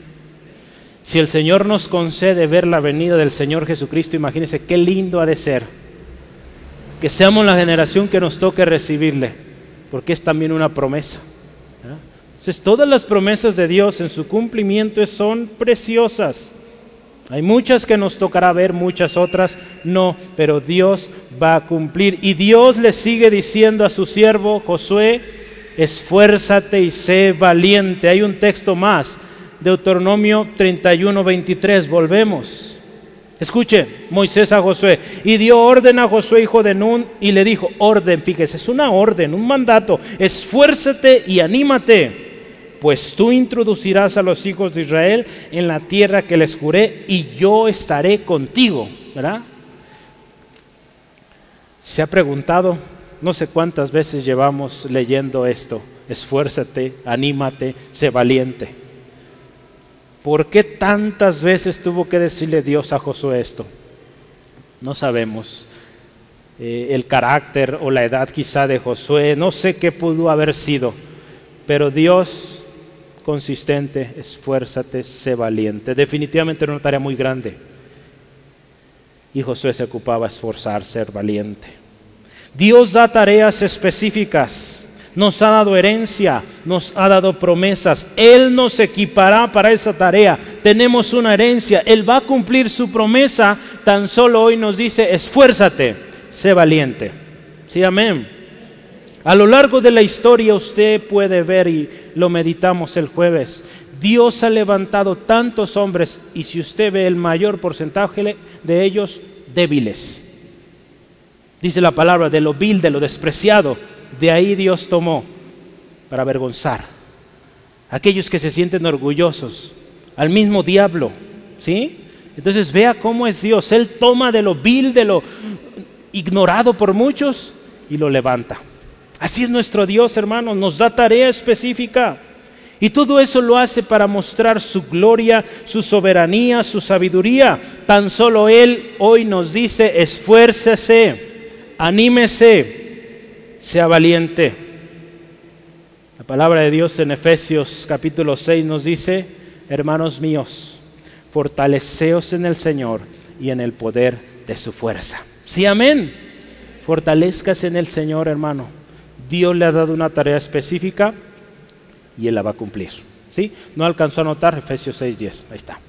A: Si el Señor nos concede ver la venida del Señor Jesucristo, imagínense qué lindo ha de ser. Que seamos la generación que nos toque recibirle, porque es también una promesa. Entonces todas las promesas de Dios en su cumplimiento son preciosas. Hay muchas que nos tocará ver, muchas otras no, pero Dios va a cumplir. Y Dios le sigue diciendo a su siervo Josué, esfuérzate y sé valiente. Hay un texto más Deuteronomio 31, 23. Volvemos. Escuche, Moisés a Josué. Y dio orden a Josué, hijo de Nun, y le dijo, orden, fíjese, es una orden, un mandato. Esfuérzate y anímate, pues tú introducirás a los hijos de Israel en la tierra que les juré, y yo estaré contigo. ¿Verdad? Se ha preguntado, no sé cuántas veces llevamos leyendo esto. Esfuérzate, anímate, sé valiente. ¿Por qué tantas veces tuvo que decirle Dios a Josué esto? No sabemos. Eh, el carácter o la edad quizá de Josué, no sé qué pudo haber sido, pero Dios consistente, esfuérzate, sé valiente. Definitivamente era una tarea muy grande. Y Josué se ocupaba esforzar, ser valiente. Dios da tareas específicas nos ha dado herencia, nos ha dado promesas. Él nos equipará para esa tarea. Tenemos una herencia. Él va a cumplir su promesa. Tan solo hoy nos dice, esfuérzate, sé valiente. Sí, amén. A lo largo de la historia usted puede ver y lo meditamos el jueves. Dios ha levantado tantos hombres y si usted ve el mayor porcentaje de ellos débiles. Dice la palabra de lo vil, de lo despreciado de ahí Dios tomó para avergonzar a aquellos que se sienten orgullosos, al mismo diablo, ¿sí? Entonces vea cómo es Dios. Él toma de lo vil, de lo ignorado por muchos y lo levanta. Así es nuestro Dios, hermano, nos da tarea específica. Y todo eso lo hace para mostrar su gloria, su soberanía, su sabiduría. Tan solo Él hoy nos dice, esfuércese, anímese, sea valiente. La palabra de Dios en Efesios capítulo 6 nos dice, hermanos míos, fortaleceos en el Señor y en el poder de su fuerza. Sí, amén. Fortalezcas en el Señor, hermano. Dios le ha dado una tarea específica y Él la va a cumplir. ¿Sí? No alcanzó a notar Efesios 6.10. Ahí está.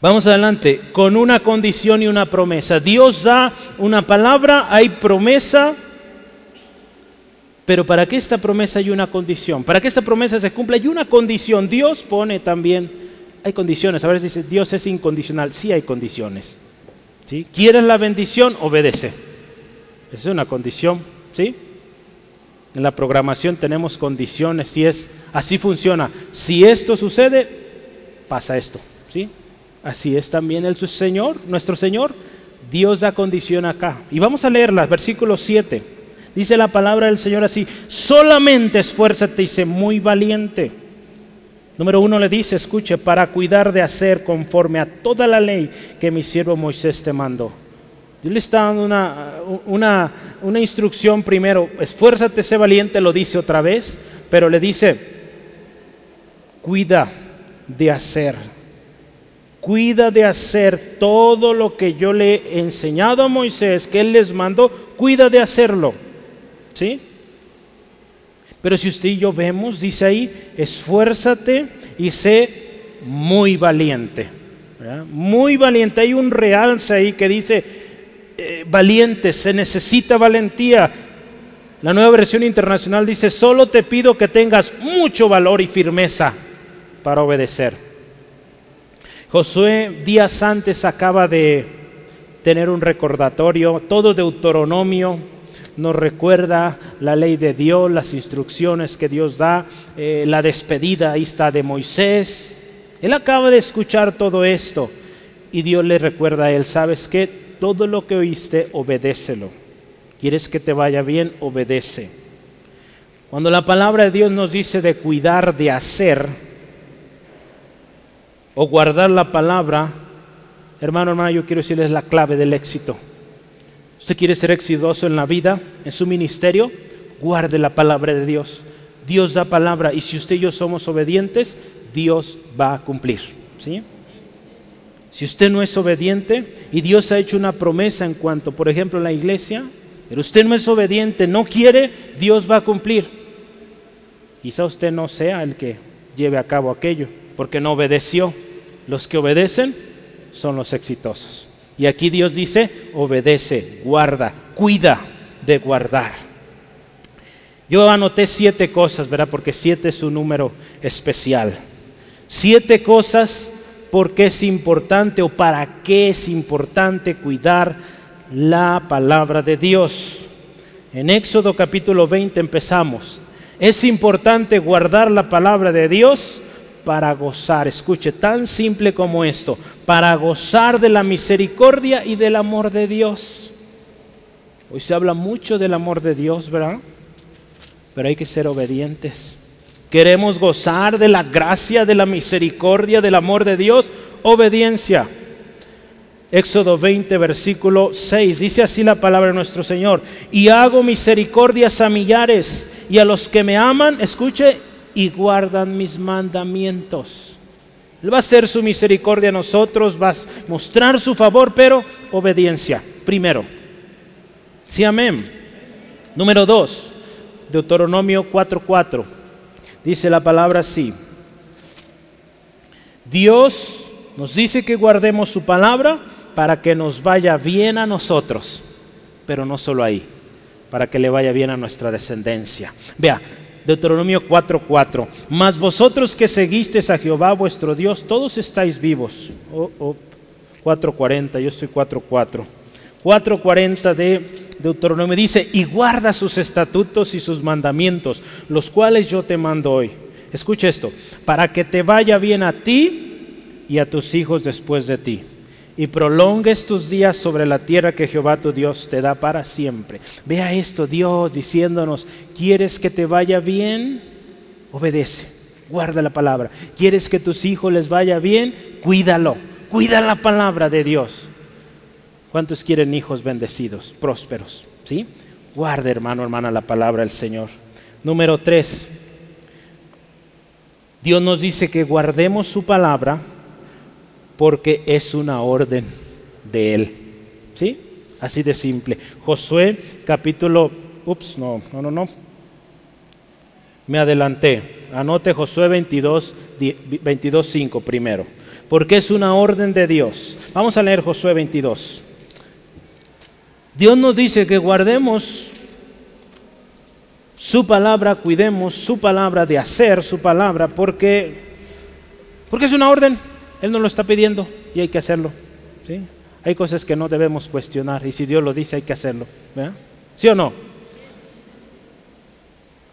A: Vamos adelante, con una condición y una promesa. Dios da una palabra, hay promesa, pero para que esta promesa hay una condición, para que esta promesa se cumpla hay una condición. Dios pone también, hay condiciones, a veces dice, Dios es incondicional, sí hay condiciones. ¿sí? ¿Quieres la bendición? Obedece. Esa es una condición, ¿sí? En la programación tenemos condiciones, si es, así funciona. Si esto sucede, pasa esto, ¿sí? Así es también el Señor, nuestro Señor. Dios da condición acá. Y vamos a leerla, versículo 7. Dice la palabra del Señor así, solamente esfuérzate y sé muy valiente. Número uno le dice, escuche, para cuidar de hacer conforme a toda la ley que mi siervo Moisés te mandó. Dios le está dando una, una, una instrucción primero, esfuérzate, sé valiente, lo dice otra vez, pero le dice, cuida de hacer cuida de hacer todo lo que yo le he enseñado a Moisés, que él les mandó, cuida de hacerlo. ¿Sí? Pero si usted y yo vemos, dice ahí, esfuérzate y sé muy valiente. Muy valiente. Hay un realce ahí que dice, eh, valiente, se necesita valentía. La nueva versión internacional dice, solo te pido que tengas mucho valor y firmeza para obedecer. Josué días antes acaba de tener un recordatorio, todo Deuteronomio nos recuerda la ley de Dios, las instrucciones que Dios da, eh, la despedida, ahí está de Moisés. Él acaba de escuchar todo esto y Dios le recuerda a él, ¿sabes qué? Todo lo que oíste, obedécelo. ¿Quieres que te vaya bien? Obedece. Cuando la palabra de Dios nos dice de cuidar, de hacer, o guardar la palabra, hermano, hermano, yo quiero decirles la clave del éxito. Usted quiere ser exitoso en la vida, en su ministerio, guarde la palabra de Dios. Dios da palabra y si usted y yo somos obedientes, Dios va a cumplir. ¿sí? Si usted no es obediente y Dios ha hecho una promesa en cuanto, por ejemplo, a la iglesia, pero usted no es obediente, no quiere, Dios va a cumplir. Quizá usted no sea el que lleve a cabo aquello, porque no obedeció. Los que obedecen son los exitosos. Y aquí Dios dice, obedece, guarda, cuida de guardar. Yo anoté siete cosas, ¿verdad? Porque siete es un número especial. Siete cosas por qué es importante o para qué es importante cuidar la palabra de Dios. En Éxodo capítulo 20 empezamos. Es importante guardar la palabra de Dios para gozar, escuche, tan simple como esto, para gozar de la misericordia y del amor de Dios. Hoy se habla mucho del amor de Dios, ¿verdad? Pero hay que ser obedientes. Queremos gozar de la gracia, de la misericordia, del amor de Dios. Obediencia. Éxodo 20, versículo 6. Dice así la palabra de nuestro Señor. Y hago misericordias a millares y a los que me aman, escuche, y guardan mis mandamientos. Él va a hacer su misericordia a nosotros, va a mostrar su favor, pero obediencia, primero. Sí, amén. Número dos, Deuteronomio 4:4. Dice la palabra así. Dios nos dice que guardemos su palabra para que nos vaya bien a nosotros, pero no solo ahí, para que le vaya bien a nuestra descendencia. Vea, Deuteronomio 4:4. Mas vosotros que seguisteis a Jehová vuestro Dios, todos estáis vivos. Oh, oh, 4:40, yo estoy 4:4. 4:40 de Deuteronomio dice, y guarda sus estatutos y sus mandamientos, los cuales yo te mando hoy. Escucha esto, para que te vaya bien a ti y a tus hijos después de ti y prolongues tus días sobre la tierra que Jehová tu Dios te da para siempre. Vea esto, Dios diciéndonos, ¿quieres que te vaya bien? Obedece, guarda la palabra. ¿Quieres que tus hijos les vaya bien? Cuídalo, cuida la palabra de Dios. ¿Cuántos quieren hijos bendecidos, prósperos? ¿Sí? Guarda, hermano, hermana, la palabra del Señor. Número tres. Dios nos dice que guardemos su palabra porque es una orden de Él. ¿Sí? Así de simple. Josué capítulo, ups, no, no, no, no. Me adelanté. Anote Josué 22, 22, 5 primero. Porque es una orden de Dios. Vamos a leer Josué 22. Dios nos dice que guardemos su palabra, cuidemos su palabra de hacer su palabra, porque, porque es una orden. Él nos lo está pidiendo y hay que hacerlo. ¿sí? Hay cosas que no debemos cuestionar y si Dios lo dice hay que hacerlo. ¿Sí o no?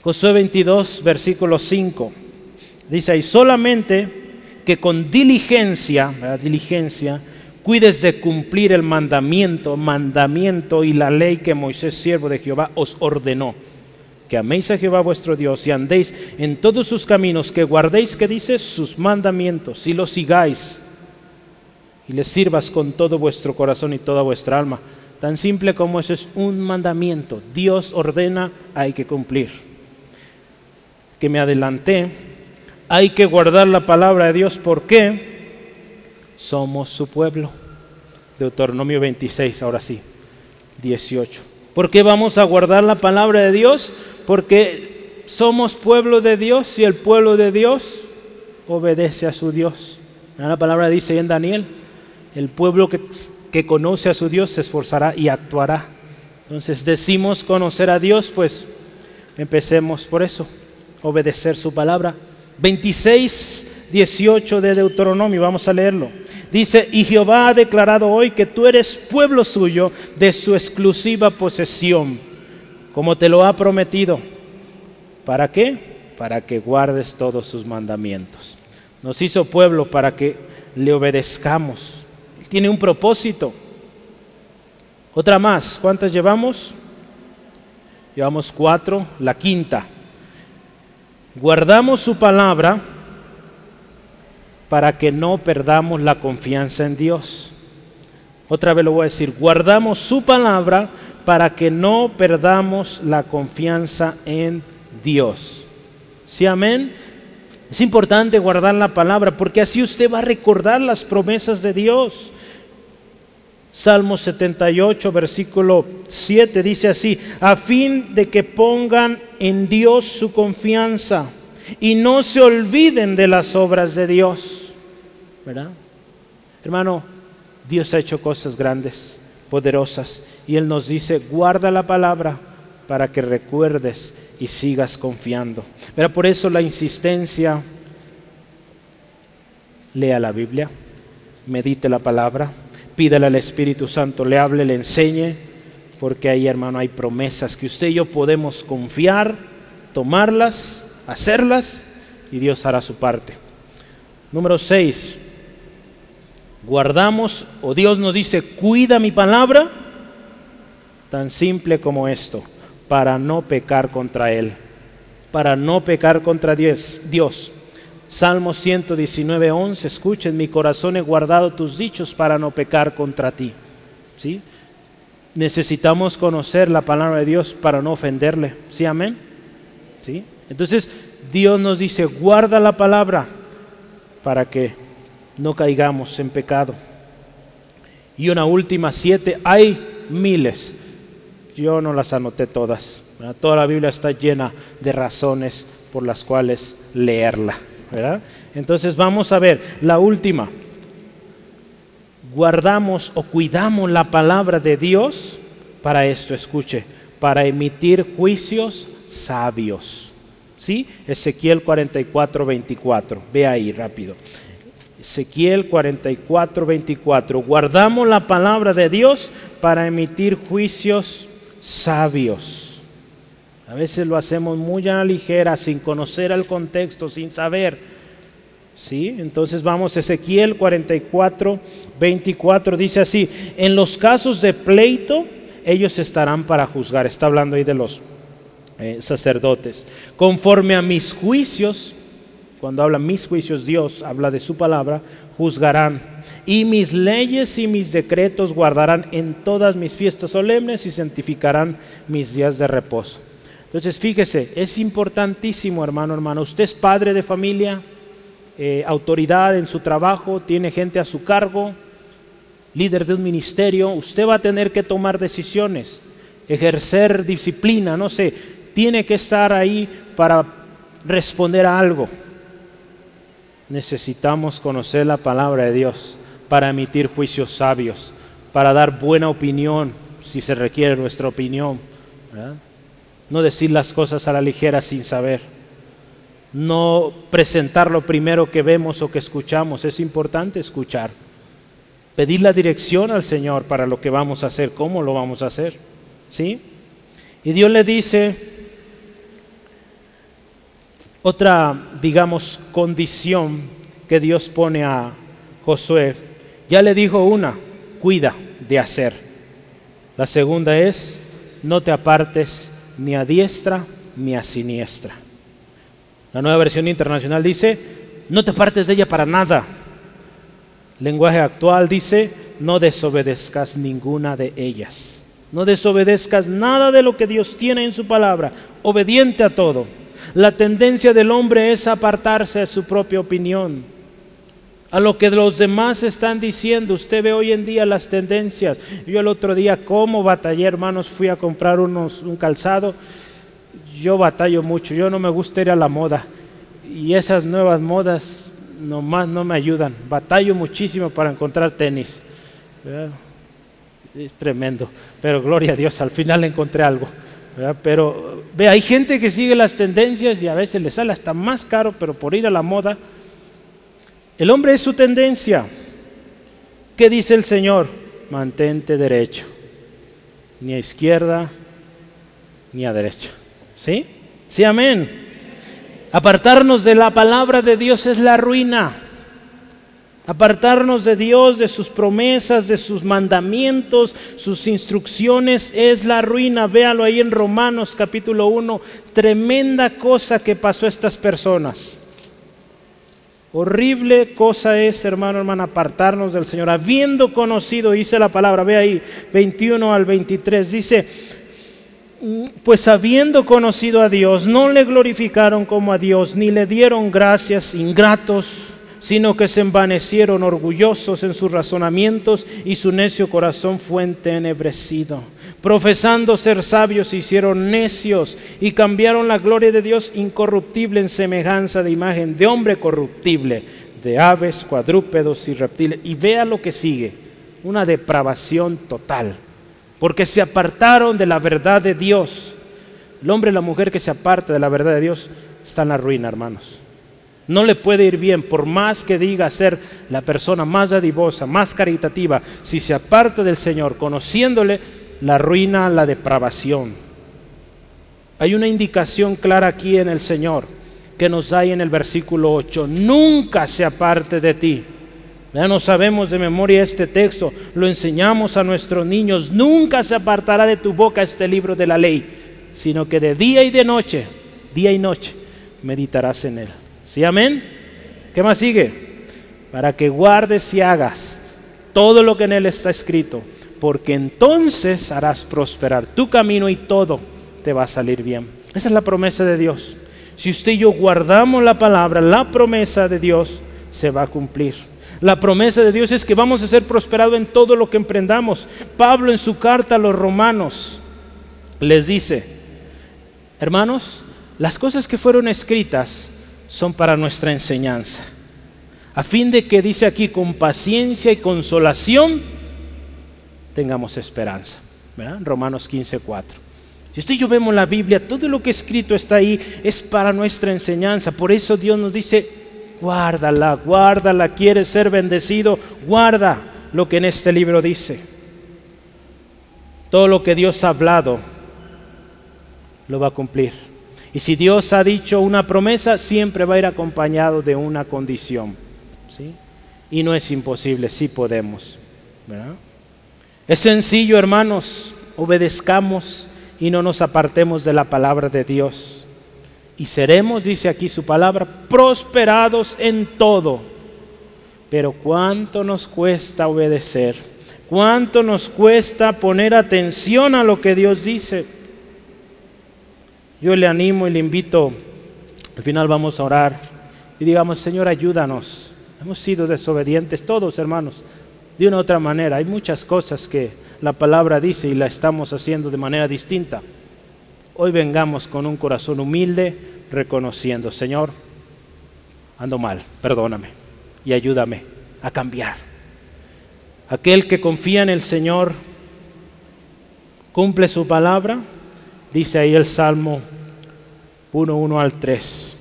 A: Josué 22, versículo 5. Dice ahí, solamente que con diligencia, diligencia, cuides de cumplir el mandamiento, mandamiento y la ley que Moisés, siervo de Jehová, os ordenó que améis a Jehová vuestro Dios y andéis en todos sus caminos, que guardéis, que dice, sus mandamientos y los sigáis y les sirvas con todo vuestro corazón y toda vuestra alma. Tan simple como eso es un mandamiento. Dios ordena, hay que cumplir. Que me adelanté, hay que guardar la palabra de Dios porque somos su pueblo. Deuteronomio 26, ahora sí, 18. ¿Por qué vamos a guardar la palabra de Dios? porque somos pueblo de Dios y el pueblo de Dios obedece a su Dios. La palabra dice en Daniel, el pueblo que, que conoce a su Dios se esforzará y actuará. Entonces decimos conocer a Dios, pues empecemos por eso, obedecer su palabra. 26, 18 de Deuteronomio, vamos a leerlo. Dice, y Jehová ha declarado hoy que tú eres pueblo suyo de su exclusiva posesión, como te lo ha prometido. ¿Para qué? Para que guardes todos sus mandamientos. Nos hizo pueblo para que le obedezcamos. tiene un propósito. Otra más, ¿cuántas llevamos? Llevamos cuatro, la quinta. Guardamos su palabra para que no perdamos la confianza en Dios. Otra vez lo voy a decir, guardamos su palabra para que no perdamos la confianza en Dios. ¿Sí, amén? Es importante guardar la palabra porque así usted va a recordar las promesas de Dios. Salmo 78, versículo 7 dice así, a fin de que pongan en Dios su confianza y no se olviden de las obras de Dios. ¿Verdad? Hermano, Dios ha hecho cosas grandes, poderosas, y Él nos dice, guarda la palabra para que recuerdes y sigas confiando. Pero por eso la insistencia, lea la Biblia, medite la palabra, pídale al Espíritu Santo, le hable, le enseñe, porque ahí hermano hay promesas que usted y yo podemos confiar, tomarlas hacerlas y Dios hará su parte. Número 6. Guardamos o Dios nos dice, cuida mi palabra, tan simple como esto, para no pecar contra Él, para no pecar contra Dios. Salmo 119, 11, escuchen, mi corazón he guardado tus dichos para no pecar contra ti. ¿Sí? Necesitamos conocer la palabra de Dios para no ofenderle. ¿Sí, amén? ¿Sí? Entonces Dios nos dice, guarda la palabra para que no caigamos en pecado. Y una última, siete, hay miles. Yo no las anoté todas. Toda la Biblia está llena de razones por las cuales leerla. Entonces vamos a ver la última. Guardamos o cuidamos la palabra de Dios para esto, escuche, para emitir juicios sabios. ¿Sí? Ezequiel 44, 24. Ve ahí rápido. Ezequiel 44, 24. Guardamos la palabra de Dios para emitir juicios sabios. A veces lo hacemos muy a la ligera, sin conocer el contexto, sin saber. ¿Sí? Entonces vamos, Ezequiel 44, 24 dice así, en los casos de pleito, ellos estarán para juzgar. Está hablando ahí de los eh, sacerdotes. Conforme a mis juicios, cuando habla mis juicios, Dios habla de su palabra, juzgarán. Y mis leyes y mis decretos guardarán en todas mis fiestas solemnes y santificarán mis días de reposo. Entonces, fíjese, es importantísimo, hermano, hermano. Usted es padre de familia, eh, autoridad en su trabajo, tiene gente a su cargo, líder de un ministerio. Usted va a tener que tomar decisiones, ejercer disciplina, no sé, tiene que estar ahí para responder a algo. Necesitamos conocer la palabra de Dios para emitir juicios sabios, para dar buena opinión, si se requiere nuestra opinión. No decir las cosas a la ligera sin saber. No presentar lo primero que vemos o que escuchamos. Es importante escuchar. Pedir la dirección al Señor para lo que vamos a hacer, cómo lo vamos a hacer. ¿Sí? Y Dios le dice, otra, digamos, condición que Dios pone a Josué, ya le dijo una, cuida de hacer. La segunda es, no te apartes ni a diestra ni a siniestra. La nueva versión internacional dice, no te apartes de ella para nada. Lenguaje actual dice, no desobedezcas ninguna de ellas. No desobedezcas nada de lo que Dios tiene en su palabra, obediente a todo. La tendencia del hombre es apartarse de su propia opinión. A lo que los demás están diciendo, usted ve hoy en día las tendencias. Yo el otro día, como batallé, hermanos, fui a comprar unos, un calzado. yo batallo mucho, yo no me gusta ir a la moda y esas nuevas modas nomás no me ayudan. Batallo muchísimo para encontrar tenis. Es tremendo, pero gloria a Dios, al final encontré algo. Pero ve, hay gente que sigue las tendencias y a veces le sale hasta más caro, pero por ir a la moda. El hombre es su tendencia. ¿Qué dice el Señor? Mantente derecho, ni a izquierda ni a derecha. ¿Sí? Sí, amén. Apartarnos de la palabra de Dios es la ruina. Apartarnos de Dios, de sus promesas, de sus mandamientos, sus instrucciones es la ruina. Véalo ahí en Romanos capítulo 1. Tremenda cosa que pasó a estas personas. Horrible cosa es, hermano, hermana, apartarnos del Señor. Habiendo conocido, dice la palabra, ve ahí, 21 al 23, dice, pues habiendo conocido a Dios, no le glorificaron como a Dios, ni le dieron gracias ingratos, sino que se envanecieron orgullosos en sus razonamientos y su necio corazón fue entenebrecido. Profesando ser sabios, se hicieron necios y cambiaron la gloria de Dios incorruptible en semejanza de imagen de hombre corruptible, de aves, cuadrúpedos y reptiles. Y vea lo que sigue, una depravación total porque se apartaron de la verdad de Dios. El hombre y la mujer que se aparta de la verdad de Dios está en la ruina, hermanos. No le puede ir bien, por más que diga ser la persona más dadivosa, más caritativa, si se aparta del Señor, conociéndole, la ruina, la depravación. Hay una indicación clara aquí en el Señor que nos da en el versículo 8, nunca se aparte de ti ya no sabemos de memoria este texto, lo enseñamos a nuestros niños. Nunca se apartará de tu boca este libro de la ley, sino que de día y de noche, día y noche, meditarás en él. ¿Sí, amén? ¿Qué más sigue? Para que guardes y hagas todo lo que en él está escrito, porque entonces harás prosperar tu camino y todo te va a salir bien. Esa es la promesa de Dios. Si usted y yo guardamos la palabra, la promesa de Dios se va a cumplir. La promesa de Dios es que vamos a ser prosperados en todo lo que emprendamos. Pablo en su carta a los romanos les dice, hermanos, las cosas que fueron escritas son para nuestra enseñanza, a fin de que dice aquí, con paciencia y consolación, tengamos esperanza. Romanos 15, 4. Si usted y yo vemos la Biblia, todo lo que escrito está ahí es para nuestra enseñanza. Por eso Dios nos dice, guárdala, guárdala, quieres ser bendecido, guarda lo que en este libro dice. Todo lo que Dios ha hablado, lo va a cumplir. Y si Dios ha dicho una promesa, siempre va a ir acompañado de una condición. ¿sí? Y no es imposible, sí podemos. Es sencillo, hermanos, obedezcamos y no nos apartemos de la palabra de Dios y seremos, dice aquí su palabra, prosperados en todo. Pero ¿cuánto nos cuesta obedecer? ¿Cuánto nos cuesta poner atención a lo que Dios dice? Yo le animo y le invito, al final vamos a orar y digamos, Señor, ayúdanos. Hemos sido desobedientes todos, hermanos, de una u otra manera. Hay muchas cosas que la palabra dice y la estamos haciendo de manera distinta. Hoy vengamos con un corazón humilde, reconociendo, Señor, ando mal, perdóname y ayúdame a cambiar. Aquel que confía en el Señor cumple su palabra, dice ahí el Salmo 1, 1 al 3,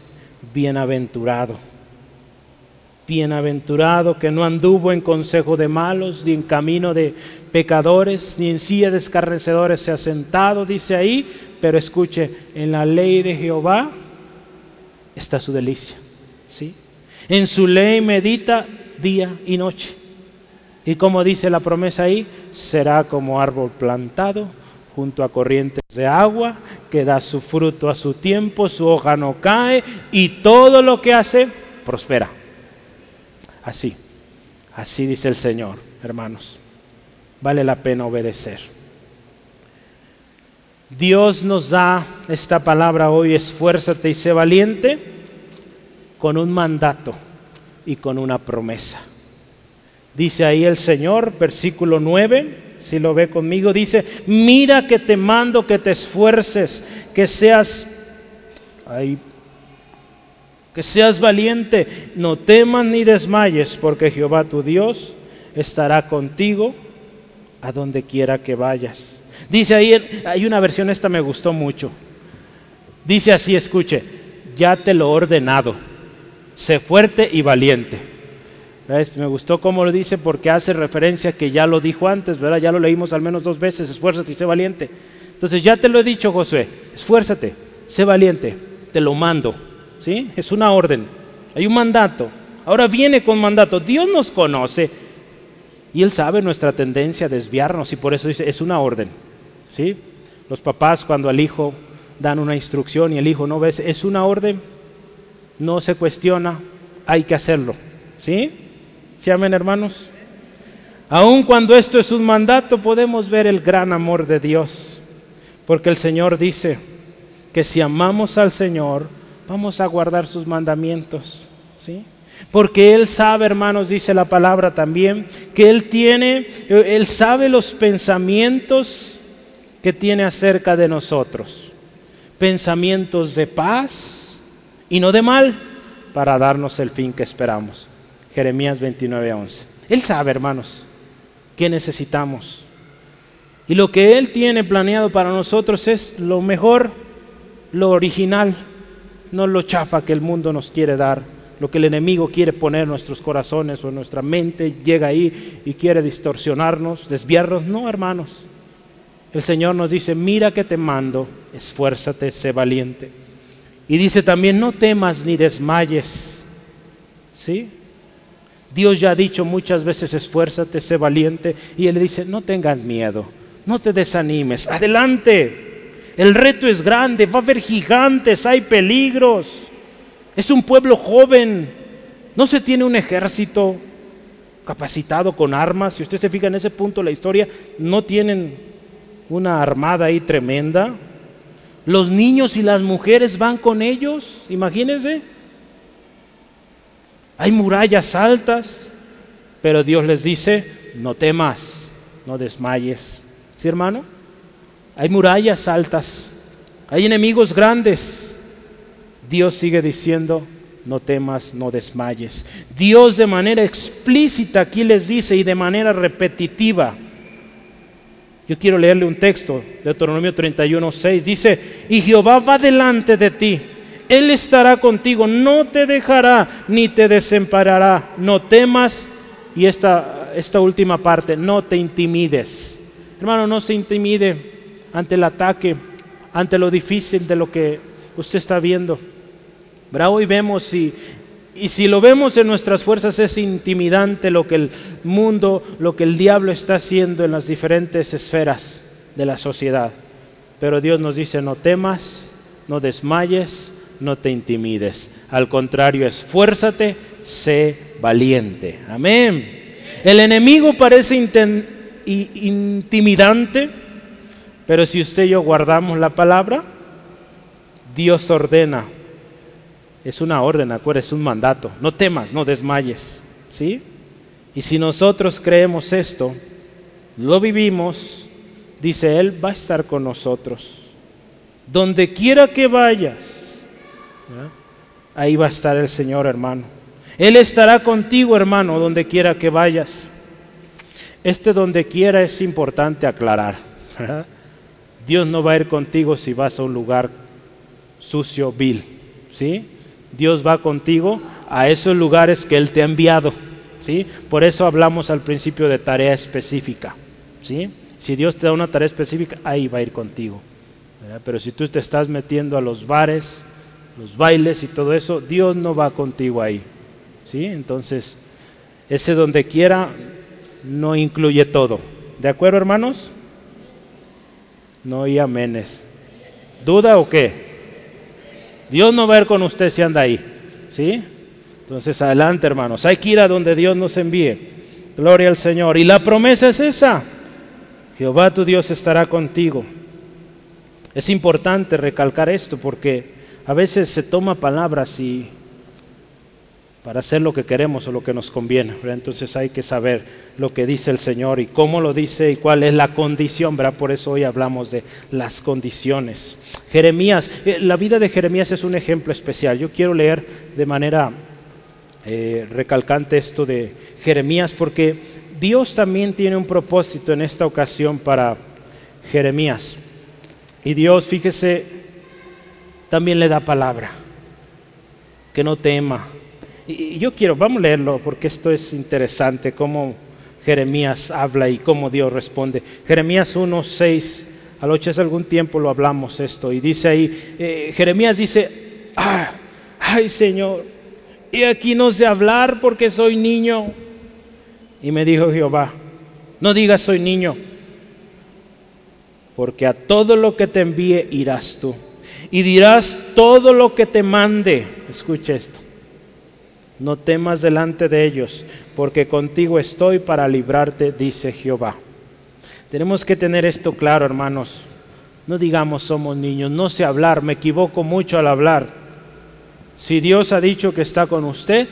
A: bienaventurado Bienaventurado que no anduvo en consejo de malos, ni en camino de pecadores, ni en silla de escarnecedores se ha sentado, dice ahí, pero escuche, en la ley de Jehová está su delicia. ¿sí? En su ley medita día y noche. Y como dice la promesa ahí, será como árbol plantado junto a corrientes de agua, que da su fruto a su tiempo, su hoja no cae y todo lo que hace prospera. Así, así dice el Señor, hermanos. Vale la pena obedecer. Dios nos da esta palabra hoy, esfuérzate y sé valiente, con un mandato y con una promesa. Dice ahí el Señor, versículo 9, si lo ve conmigo, dice, mira que te mando que te esfuerces, que seas, que seas valiente, no temas ni desmayes, porque Jehová tu Dios estará contigo a donde quiera que vayas. Dice ahí, hay una versión, esta me gustó mucho. Dice así, escuche, ya te lo he ordenado, sé fuerte y valiente. Me gustó cómo lo dice porque hace referencia que ya lo dijo antes, ¿verdad? Ya lo leímos al menos dos veces, esfuérzate y sé valiente. Entonces ya te lo he dicho, Josué, esfuérzate, sé valiente, te lo mando, ¿sí? Es una orden, hay un mandato. Ahora viene con mandato, Dios nos conoce y Él sabe nuestra tendencia a desviarnos y por eso dice, es una orden, ¿sí? Los papás cuando al hijo dan una instrucción y el hijo no ve, es una orden, no se cuestiona, hay que hacerlo, ¿sí? ¿Sí hermanos? Aun cuando esto es un mandato, podemos ver el gran amor de Dios. Porque el Señor dice que si amamos al Señor, vamos a guardar sus mandamientos. ¿Sí? Porque Él sabe, hermanos, dice la palabra también, que Él tiene, Él sabe los pensamientos que tiene acerca de nosotros. Pensamientos de paz y no de mal, para darnos el fin que esperamos. Jeremías 29 a 11. Él sabe, hermanos, qué necesitamos. Y lo que Él tiene planeado para nosotros es lo mejor, lo original, no lo chafa que el mundo nos quiere dar, lo que el enemigo quiere poner en nuestros corazones o en nuestra mente, llega ahí y quiere distorsionarnos, desviarnos. No, hermanos. El Señor nos dice, mira que te mando, esfuérzate, sé valiente. Y dice también, no temas ni desmayes. ¿Sí? Dios ya ha dicho muchas veces, esfuérzate, sé valiente. Y Él le dice, no tengas miedo, no te desanimes, adelante. El reto es grande, va a haber gigantes, hay peligros. Es un pueblo joven, no se tiene un ejército capacitado con armas. Si usted se fija en ese punto de la historia, no tienen una armada ahí tremenda. Los niños y las mujeres van con ellos, imagínense. Hay murallas altas, pero Dios les dice, no temas, no desmayes. ¿Sí, hermano? Hay murallas altas, hay enemigos grandes. Dios sigue diciendo, no temas, no desmayes. Dios de manera explícita aquí les dice y de manera repetitiva. Yo quiero leerle un texto, de Deuteronomio 31, 6. Dice, y Jehová va delante de ti él estará contigo, no te dejará ni te desamparará. No temas. Y esta, esta última parte, no te intimides. Hermano, no se intimide ante el ataque, ante lo difícil de lo que usted está viendo. Hoy vemos y, y si lo vemos en nuestras fuerzas es intimidante lo que el mundo, lo que el diablo está haciendo en las diferentes esferas de la sociedad. Pero Dios nos dice, no temas, no desmayes, no te intimides. Al contrario, esfuérzate, sé valiente. Amén. El enemigo parece intimidante, pero si usted y yo guardamos la palabra, Dios ordena. Es una orden, acuérdate, es un mandato. No temas, no desmayes. ¿Sí? Y si nosotros creemos esto, lo vivimos, dice Él, va a estar con nosotros. Donde quiera que vayas, Ahí va a estar el Señor, hermano. Él estará contigo, hermano, donde quiera que vayas. Este donde quiera es importante aclarar. Dios no va a ir contigo si vas a un lugar sucio, vil. ¿sí? Dios va contigo a esos lugares que Él te ha enviado. ¿sí? Por eso hablamos al principio de tarea específica. ¿sí? Si Dios te da una tarea específica, ahí va a ir contigo. Pero si tú te estás metiendo a los bares, los bailes y todo eso, Dios no va contigo ahí. ¿sí? Entonces, ese donde quiera no incluye todo. ¿De acuerdo, hermanos? No hay amenes. ¿Duda o qué? Dios no va a ir con usted si anda ahí. ¿Sí? Entonces, adelante, hermanos. Hay que ir a donde Dios nos envíe. Gloria al Señor. Y la promesa es esa. Jehová tu Dios estará contigo. Es importante recalcar esto porque a veces se toma palabras y para hacer lo que queremos o lo que nos conviene. Entonces hay que saber lo que dice el Señor y cómo lo dice y cuál es la condición. ¿verdad? Por eso hoy hablamos de las condiciones. Jeremías, eh, la vida de Jeremías es un ejemplo especial. Yo quiero leer de manera eh, recalcante esto de Jeremías porque Dios también tiene un propósito en esta ocasión para Jeremías. Y Dios, fíjese, también le da palabra. Que no tema, y yo quiero, vamos a leerlo porque esto es interesante, cómo Jeremías habla y cómo Dios responde. Jeremías 1, 6 al 8, hace algún tiempo lo hablamos esto, y dice ahí, eh, Jeremías dice, ah, ay Señor, y aquí no sé hablar porque soy niño. Y me dijo Jehová, no digas soy niño, porque a todo lo que te envíe irás tú, y dirás todo lo que te mande. Escucha esto no temas delante de ellos, porque contigo estoy para librarte, dice Jehová. Tenemos que tener esto claro, hermanos. No digamos somos niños, no sé hablar, me equivoco mucho al hablar. Si Dios ha dicho que está con usted,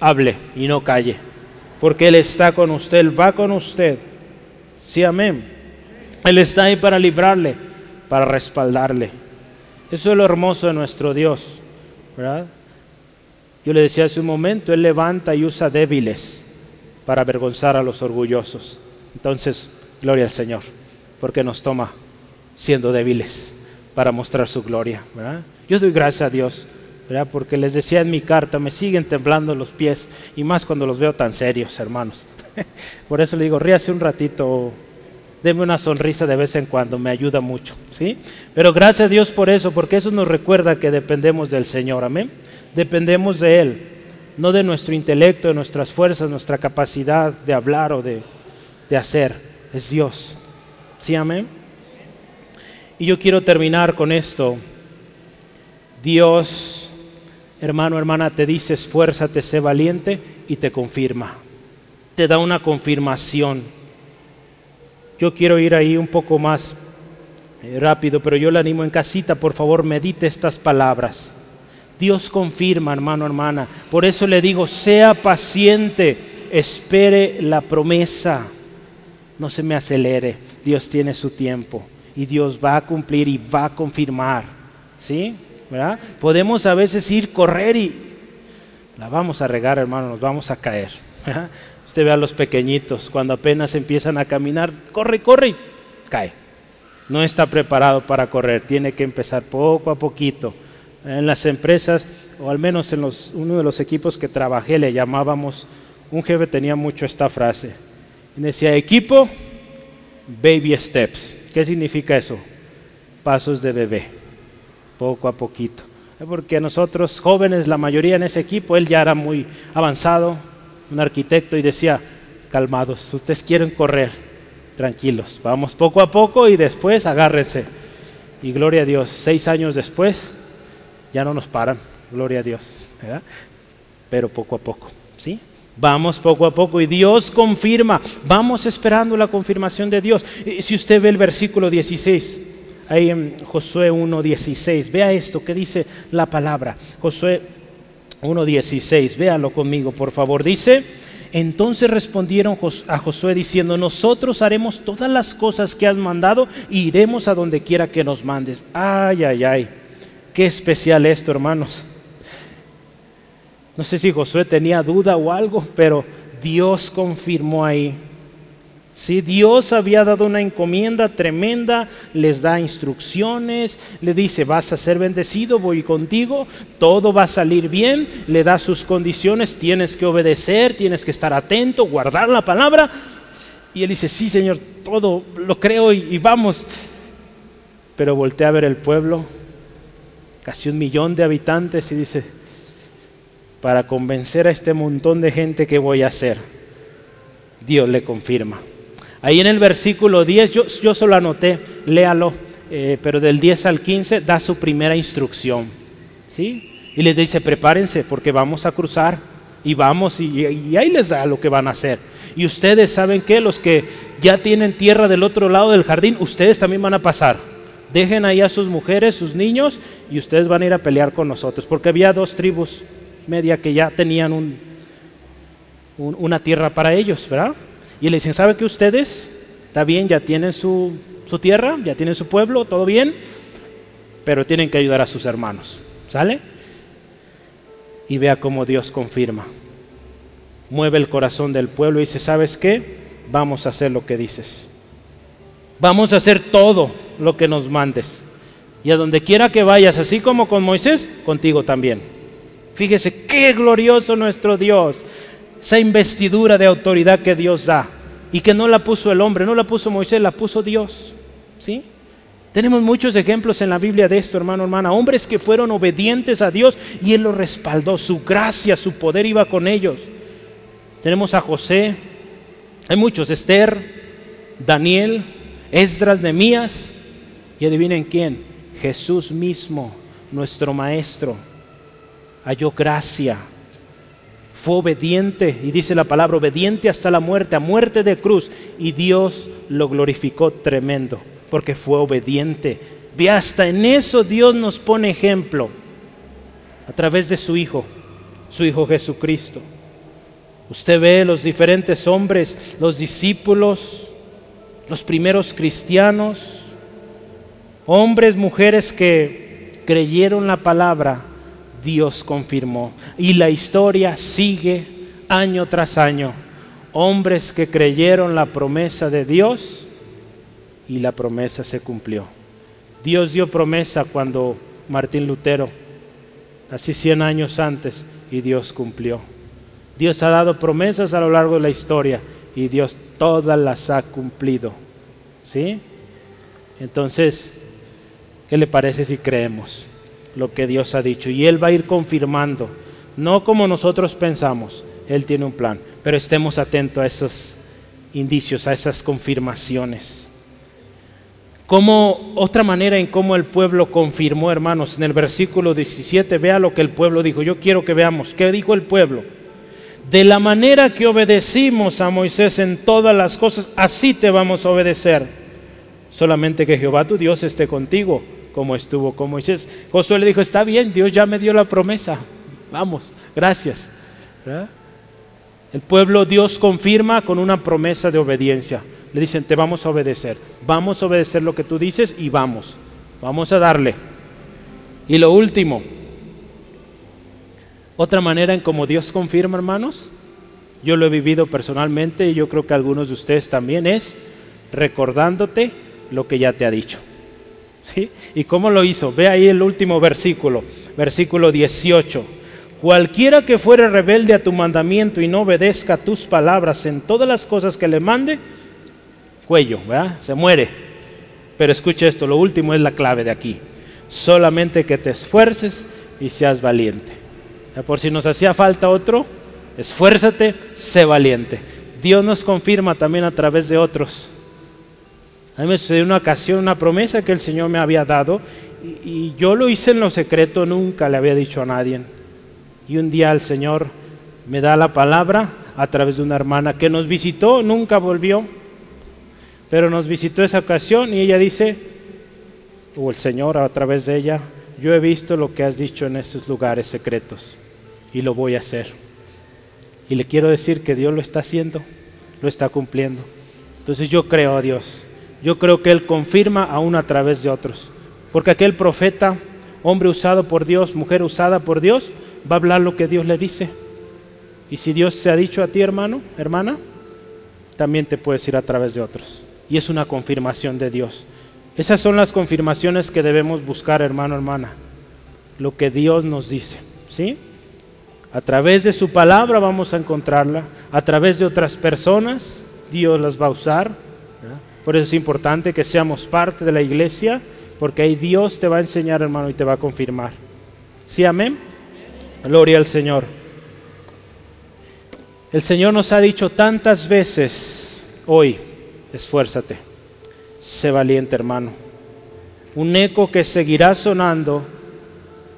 A: hable y no calle, porque Él está con usted, Él va con usted. Sí, amén. Él está ahí para librarle, para respaldarle. Eso es lo hermoso de nuestro Dios, ¿verdad? Yo le decía hace un momento, Él levanta y usa débiles para avergonzar a los orgullosos. Entonces, gloria al Señor, porque nos toma siendo débiles para mostrar su gloria. Yo doy gracias a Dios, porque les decía en mi carta, me siguen temblando los pies, y más cuando los veo tan serios, hermanos. Por eso le digo, ríase un ratito, deme una sonrisa de vez en cuando, me ayuda mucho. ¿sí? Pero gracias a Dios por eso, porque eso nos recuerda que dependemos del Señor. Amén dependemos de Él, no de nuestro intelecto, de nuestras fuerzas, nuestra capacidad de hablar o de, hacer. Es Dios. ¿Sí, amén? Y yo quiero terminar con esto. Dios, hermano, hermana, te dice, esfuérzate, sé valiente y te confirma. Te da una confirmación. Yo quiero ir ahí un poco más eh, rápido, pero yo le animo en casita, por favor, medite estas palabras. Dios confirma, hermano, hermana. Por eso le digo, sea paciente, espere la promesa. No se me acelere. Dios tiene su tiempo y Dios va a cumplir y va a confirmar. ¿Sí? ¿Verdad? Podemos a veces ir, correr y la vamos a regar, hermano, nos vamos a caer. Usted ve a los pequeñitos, cuando apenas empiezan a caminar, corre, corre y cae. No está preparado para correr, tiene que empezar poco a poquito en las empresas, o al menos en los, uno de los equipos que trabajé, le llamábamos, un jefe tenía mucho esta frase. decía, equipo, baby steps. ¿Qué significa eso? Pasos de bebé, poco a poquito. Porque nosotros jóvenes, la mayoría en ese equipo, él ya era muy avanzado, un arquitecto, y decía, calmados, ustedes quieren correr, tranquilos, vamos poco a poco y después agárrense. Y gloria a Dios, seis años después, ya no nos paran, gloria a Dios, pero poco a poco, ¿sí? Vamos poco a poco y Dios confirma, vamos esperando la confirmación de Dios. si usted ve el versículo 16, ahí en Josué 1.16, vea esto que dice la palabra, Josué 1.16, véalo conmigo por favor, dice, entonces respondieron a Josué diciendo, nosotros haremos todas las cosas que has mandado y iremos a donde quiera que nos mandes. Ay, ay, ay. Qué especial esto, hermanos. No sé si Josué tenía duda o algo, pero Dios confirmó ahí. Si Dios había dado una encomienda tremenda, les da instrucciones, le dice, vas a ser bendecido, voy contigo, todo va a salir bien, le da sus condiciones, tienes que obedecer, tienes que estar atento, guardar la palabra. Y él dice, sí Señor, todo lo creo y, y vamos. Pero voltea a ver el pueblo casi un millón de habitantes y dice, para convencer a este montón de gente que voy a hacer, Dios le confirma. Ahí en el versículo 10, yo, yo solo anoté, léalo, eh, pero del 10 al 15 da su primera instrucción. ¿sí? Y les dice, prepárense porque vamos a cruzar y vamos y, ahí les da lo que van a hacer. Y ustedes saben que los que ya tienen tierra del otro lado del jardín, ustedes también van a pasar dejen ahí a sus mujeres, sus niños, y ustedes van a ir a pelear con nosotros, porque había dos tribus media que ya tenían un, una tierra para ellos, ¿verdad? Y le dicen, ¿sabe que ustedes, está bien, ya tienen su, su tierra, ya tienen su pueblo, todo bien, pero tienen que ayudar a sus hermanos, ¿sale? Y vea cómo Dios confirma. Mueve el corazón del pueblo y dice, ¿sabes qué? Vamos a hacer lo que dices. Vamos a hacer todo lo que nos mandes. Y a donde quiera que vayas, así como con Moisés, contigo también. Fíjese qué glorioso nuestro Dios esa investidura de autoridad que Dios da y que no la puso el hombre, no la puso Moisés, la puso Dios. ¿Sí? Tenemos muchos ejemplos en la Biblia de esto, hermano, hermana. Hombres que fueron obedientes a Dios y Él los respaldó. Su gracia, su poder iba con ellos. Tenemos a José, hay muchos, Esther, Daniel, Esdras, Nemías. Y adivinen quién, Jesús mismo, nuestro Maestro, halló gracia fue obediente, y dice la palabra, obediente hasta la muerte, a muerte de cruz, y Dios lo glorificó tremendo, porque fue obediente. Y hasta en eso Dios nos pone ejemplo, a través de su Hijo, su Hijo Jesucristo. Usted ve los diferentes hombres, los discípulos, los primeros cristianos, hombres, mujeres que creyeron la palabra Dios confirmó. Y la historia sigue año tras año. Hombres que creyeron la promesa de Dios y la promesa se cumplió. Dios dio promesa cuando Martín Lutero, así 100 años antes, y Dios cumplió. Dios ha dado promesas a lo largo de la historia y Dios todas las ha cumplido. ¿Sí? Entonces, ¿qué le parece si creemos? Lo que Dios ha dicho. Y Él va a ir confirmando, no como nosotros pensamos, Él tiene un plan, pero estemos atentos a esos indicios, a esas confirmaciones. Como otra manera en cómo el pueblo confirmó, hermanos, en el versículo 17, vea lo que el pueblo dijo. Yo quiero que veamos, ¿qué dijo el pueblo? De la manera que obedecimos a Moisés en todas las cosas, así te vamos a obedecer. Solamente que Jehová tu Dios esté contigo como estuvo con Moisés. Josué le dijo, está bien, Dios ya me dio la promesa, vamos, gracias. El pueblo Dios confirma con una promesa de obediencia. Le dicen, te vamos a obedecer, vamos a obedecer lo que tú dices y vamos, vamos a darle. Y lo último, otra manera en como Dios confirma, hermanos, yo lo he vivido personalmente y yo creo que algunos de ustedes también, es recordándote lo que ya te ha dicho. ¿Y cómo lo hizo? Ve ahí el último versículo, versículo 18. Cualquiera que fuere rebelde a tu mandamiento y no obedezca tus palabras en todas las cosas que le mande, cuello, ¿verdad? Se muere. Pero escucha esto, lo último es la clave de aquí. Solamente que te esfuerces y seas valiente. Por si nos hacía falta otro, esfuérzate, sé valiente. Dios nos confirma también a través de otros a mí me sucedió una ocasión, una promesa que el Señor me había dado y, yo lo hice en lo secreto, nunca le había dicho a nadie. Y un día el Señor me da la palabra a través de una hermana que nos visitó, nunca volvió, pero nos visitó esa ocasión y ella dice, o el Señor a través de ella, yo he visto lo que has dicho en estos lugares secretos y lo voy a hacer. Y le quiero decir que Dios lo está haciendo, lo está cumpliendo. Entonces yo creo a Dios yo creo que Él confirma aún a través de otros. Porque aquel profeta, hombre usado por Dios, mujer usada por Dios, va a hablar lo que Dios le dice. Y si Dios se ha dicho a ti, hermano, hermana, también te puedes ir a través de otros. Y es una confirmación de Dios. Esas son las confirmaciones que debemos buscar, hermano, hermana. Lo que Dios nos dice. ¿Sí? A través de su palabra vamos a encontrarla. A través de otras personas, Dios las va a usar. Por eso es importante que seamos parte de la iglesia, porque ahí Dios te va a enseñar, hermano, y te va a confirmar. ¿Sí, amén? Gloria al Señor. El Señor nos ha dicho tantas veces hoy, esfuérzate, sé valiente, hermano. Un eco que seguirá sonando,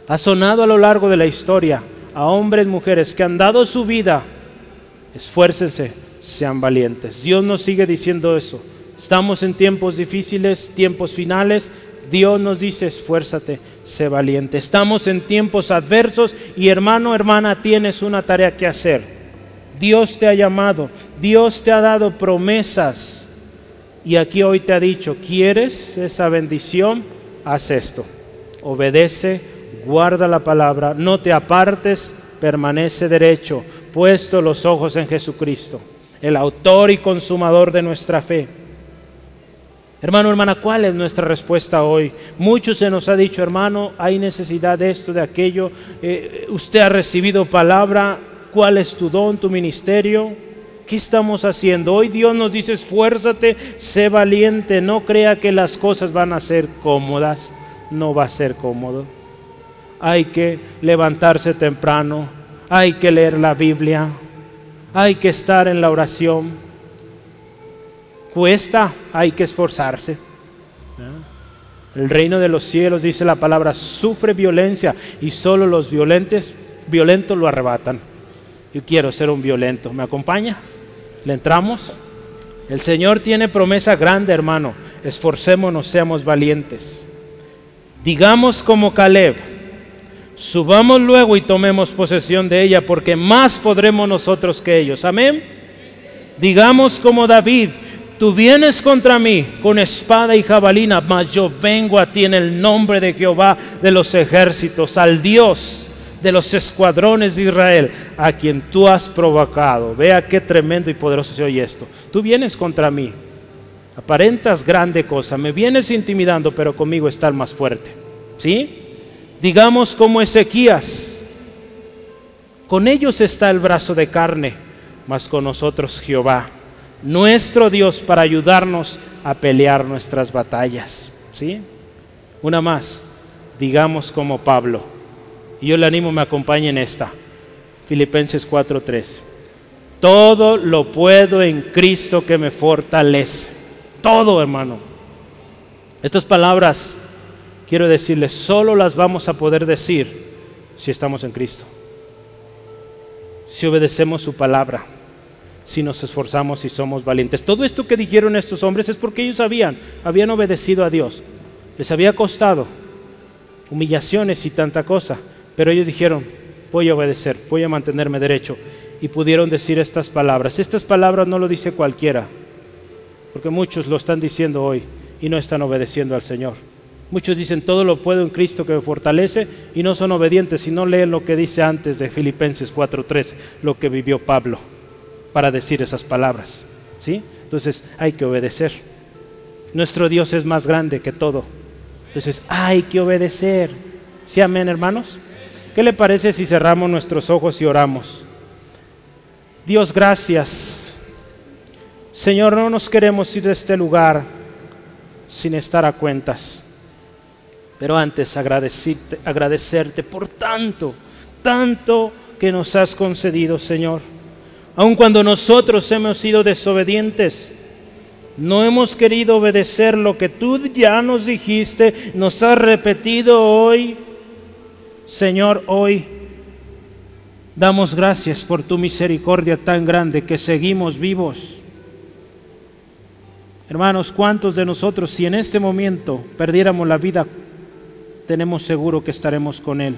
A: ha sonado a lo largo de la historia a hombres y mujeres que han dado su vida. Esfuércense, sean valientes. Dios nos sigue diciendo eso. Estamos en tiempos difíciles, tiempos finales. Dios nos dice, esfuérzate, sé valiente. Estamos en tiempos adversos y hermano, hermana, tienes una tarea que hacer. Dios te ha llamado, Dios te ha dado promesas. Y aquí hoy te ha dicho, ¿quieres esa bendición? Haz esto. Obedece, guarda la palabra, no te apartes, permanece derecho, puesto los ojos en Jesucristo, el autor y consumador de nuestra fe. Hermano, hermana, ¿cuál es nuestra respuesta hoy? Muchos se nos ha dicho, hermano, hay necesidad de esto, de aquello. Eh, usted ha recibido palabra. ¿Cuál es tu don, tu ministerio? ¿Qué estamos haciendo? Hoy Dios nos dice, esfuérzate, sé valiente, no crea que las cosas van a ser cómodas. No va a ser cómodo. Hay que levantarse temprano, hay que leer la Biblia, hay que estar en la oración cuesta, hay que esforzarse. El reino de los cielos, dice la palabra, sufre violencia y solo los violentos, violentos lo arrebatan. Yo quiero ser un violento. ¿Me acompaña? ¿Le entramos? El Señor tiene promesa grande, hermano. Esforcémonos, seamos valientes. Digamos como Caleb, subamos luego y tomemos posesión de ella, porque más podremos nosotros que ellos. Amén. Digamos como David, Tú vienes contra mí con espada y jabalina, mas yo vengo a ti en el nombre de Jehová de los ejércitos, al Dios de los escuadrones de Israel, a quien tú has provocado. Vea qué tremendo y poderoso se oye esto. Tú vienes contra mí, aparentas grande cosa, me vienes intimidando, pero conmigo está el más fuerte. ¿Sí? Digamos como Ezequías, con ellos está el brazo de carne, mas con nosotros Jehová nuestro Dios para ayudarnos a pelear nuestras batallas. ¿Sí? Una más, digamos como Pablo. Y yo le animo, me acompañe en esta. Filipenses 4:3. Todo lo puedo en Cristo que me fortalece. Todo, hermano. Estas palabras, quiero decirles, solo las vamos a poder decir si estamos en Cristo. Si obedecemos su palabra si nos esforzamos y somos valientes. Todo esto que dijeron estos hombres es porque ellos habían, habían obedecido a Dios. Les había costado humillaciones y tanta cosa, pero ellos dijeron, voy a obedecer, voy a mantenerme derecho. Y pudieron decir estas palabras. Estas palabras no lo dice cualquiera, porque muchos lo están diciendo hoy y no están obedeciendo al Señor. Muchos dicen todo lo puedo en Cristo que me fortalece y no son obedientes y no leen lo que dice antes de Filipenses 4:3, lo que vivió Pablo para decir esas palabras. ¿sí? Entonces hay que obedecer. Nuestro Dios es más grande que todo. Entonces hay que obedecer. ¿Sí, amén, hermanos? ¿Qué le parece si cerramos nuestros ojos y oramos? Dios, gracias. Señor, no nos queremos ir de este lugar sin estar a cuentas. Pero antes agradecerte, agradecerte por tanto, tanto que nos has concedido, Señor aun cuando nosotros hemos sido desobedientes. No hemos querido obedecer lo que tú ya nos dijiste, nos has repetido hoy. Señor, hoy damos gracias por tu misericordia tan grande que seguimos vivos. Hermanos, ¿cuántos de nosotros si en este momento perdiéramos la vida, tenemos seguro que estaremos con Él?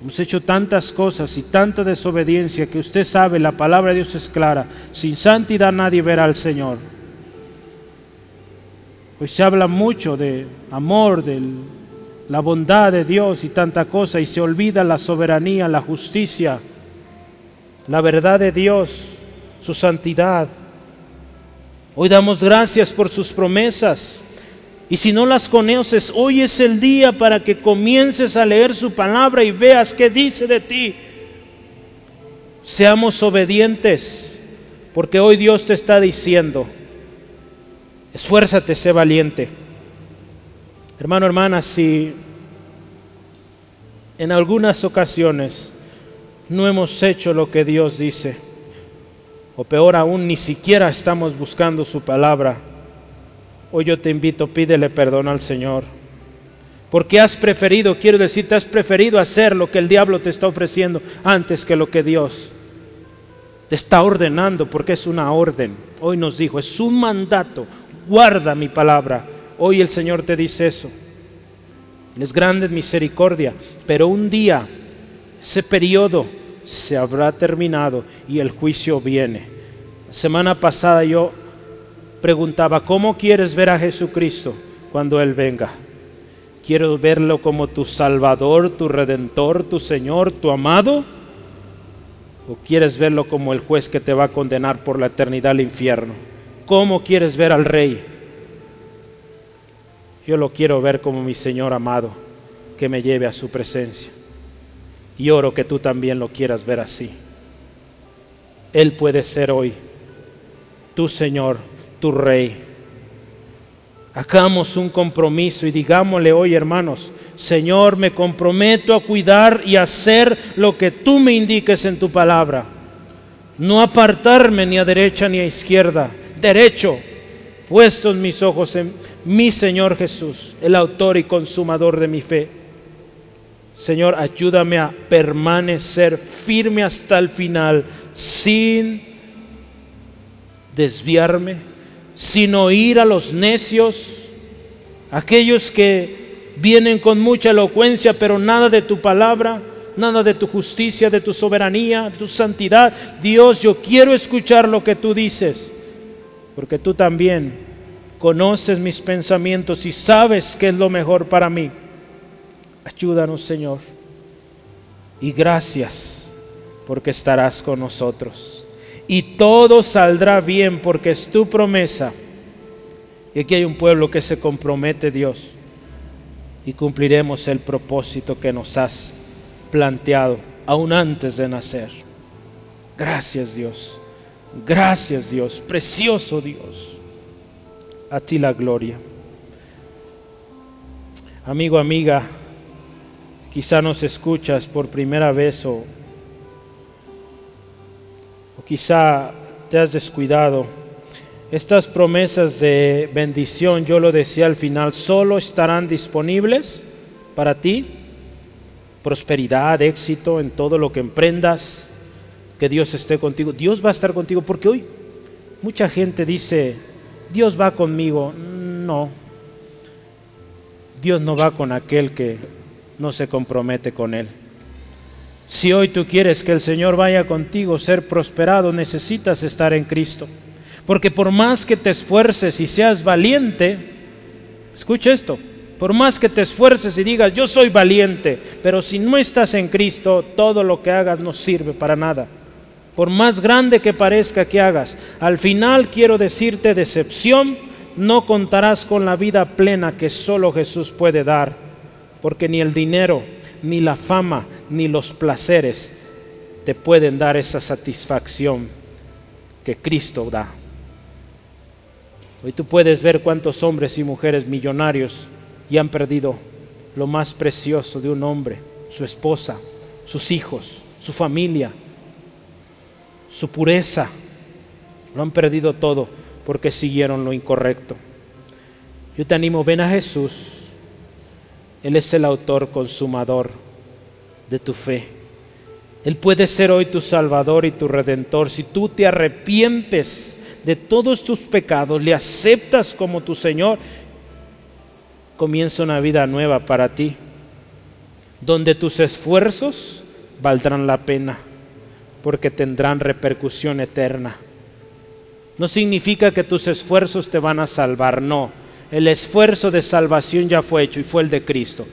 A: Hemos hecho tantas cosas y tanta desobediencia que usted sabe, la palabra de Dios es clara. Sin santidad nadie verá al Señor. Pues se habla mucho de amor, de la bondad de Dios y tanta cosa y se olvida la soberanía, la justicia, la verdad de Dios, su santidad. Hoy damos gracias por sus promesas. Y si no las conoces, hoy es el día para que comiences a leer su palabra y veas qué dice de ti. Seamos obedientes, porque hoy Dios te está diciendo, esfuérzate, sé valiente. Hermano, hermana, si en algunas ocasiones no hemos hecho lo que Dios dice, o peor aún, ni siquiera estamos buscando su palabra, Hoy yo te invito, pídele perdón al Señor. Porque has preferido, quiero decir, te has preferido hacer lo que el diablo te está ofreciendo antes que lo que Dios te está ordenando, porque es una orden. Hoy nos dijo, es un mandato, guarda mi palabra, Hoy el Señor te dice eso. Es grande misericordia, pero un día ese periodo se habrá terminado y el juicio viene. La semana pasada yo preguntaba, ¿cómo quieres ver a Jesucristo cuando Él venga? ¿Quiero verlo como tu Salvador, tu Redentor, tu Señor, tu amado? ¿O quieres verlo como el juez que te va a condenar por la eternidad al infierno? ¿Cómo quieres ver al Rey? Yo lo quiero ver como mi Señor amado, que me lleve a su presencia. Y oro que tú también lo quieras ver así. Él puede ser hoy tu Señor, tu Rey. Hagamos un compromiso y digámosle hoy, hermanos, Señor, me comprometo a cuidar y hacer lo que tú me indiques en tu palabra. No apartarme ni a derecha ni a izquierda, derecho, puestos mis ojos en mi Señor Jesús, el autor y consumador de mi fe. Señor, ayúdame a permanecer firme hasta el final, sin desviarme, sin oír a los necios, aquellos que vienen con mucha elocuencia, pero nada de tu palabra, nada de tu justicia, de tu soberanía, de tu santidad. Dios, yo quiero escuchar lo que tú dices, porque tú también conoces mis pensamientos y sabes qué es lo mejor para mí. Ayúdanos, Señor. Y gracias porque estarás con nosotros y todo saldrá bien porque es tu promesa. Y aquí hay un pueblo que se compromete, Dios, y cumpliremos el propósito que nos has planteado aún antes de nacer. Gracias, Dios. Gracias, Dios. Precioso Dios. A ti la gloria. Amigo, amiga, quizá nos escuchas por primera vez o quizá te has descuidado. Estas promesas de bendición, yo lo decía al final, solo estarán disponibles para ti. Prosperidad, éxito en todo lo que emprendas, que Dios esté contigo. Dios va a estar contigo porque hoy mucha gente dice, Dios va conmigo. No, Dios no va con aquel que no se compromete con Él. Si hoy tú quieres que el Señor vaya contigo, ser prosperado, necesitas estar en Cristo. Porque por más que te esfuerces y seas valiente, escucha esto, por más que te esfuerces y digas, yo soy valiente, pero si no estás en Cristo, todo lo que hagas no sirve para nada. Por más grande que parezca que hagas, al final quiero decirte decepción, no contarás con la vida plena que solo Jesús puede dar, porque ni el dinero, ni la fama, ni los placeres te pueden dar esa satisfacción que Cristo da. Hoy tú puedes ver cuántos hombres y mujeres millonarios y han perdido lo más precioso de un hombre, su esposa, sus hijos, su familia, su pureza. Lo han perdido todo porque siguieron lo incorrecto. Yo te animo, ven a Jesús él es el autor consumador de tu fe. Él puede ser hoy tu Salvador y tu Redentor. Si tú te arrepientes de todos tus pecados, le aceptas como tu Señor, comienza una vida nueva para ti, donde tus esfuerzos valdrán la pena, porque tendrán repercusión eterna. No significa que tus esfuerzos te van a salvar, no el esfuerzo de salvación ya fue hecho y fue el de Cristo.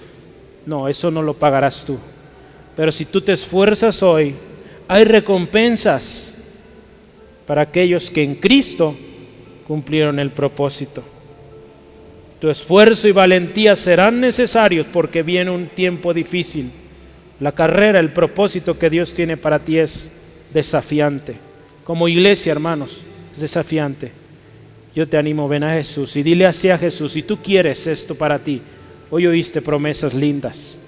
A: No, eso no lo pagarás tú. Pero si tú te esfuerzas hoy, hay recompensas para aquellos que en Cristo cumplieron el propósito. Tu esfuerzo y valentía serán necesarios porque viene un tiempo difícil. La carrera, el propósito que Dios tiene para ti es desafiante. Como iglesia, hermanos, es desafiante yo te animo, ven a Jesús y dile así a Jesús, si tú quieres esto para ti, hoy oíste promesas lindas,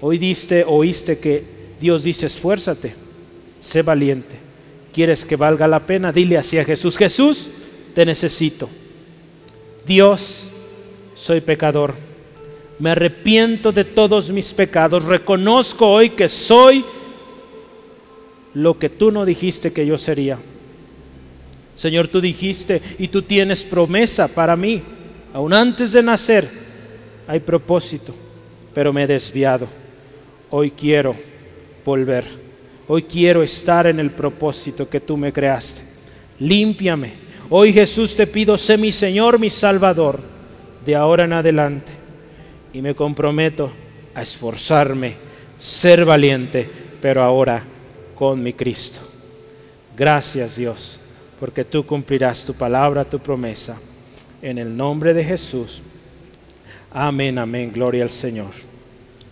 A: hoy diste, oíste que Dios dice, esfuérzate, sé valiente, quieres que valga la pena, dile así a Jesús, Jesús, te necesito, Dios, soy pecador, me arrepiento de todos mis pecados, reconozco hoy que soy lo que tú no dijiste que yo sería Señor, tú dijiste y tú tienes promesa para mí, Aún antes de nacer hay propósito, pero me he desviado. Hoy quiero volver. Hoy quiero estar en el propósito que tú me creaste. Límpiame. Hoy Jesús te pido, sé mi Señor, mi Salvador, de ahora en adelante. Y me comprometo a esforzarme, ser valiente, pero ahora con mi Cristo. Gracias Dios, porque tú cumplirás tu palabra, tu promesa. En el nombre de Jesús. Amén, amén. Gloria al Señor.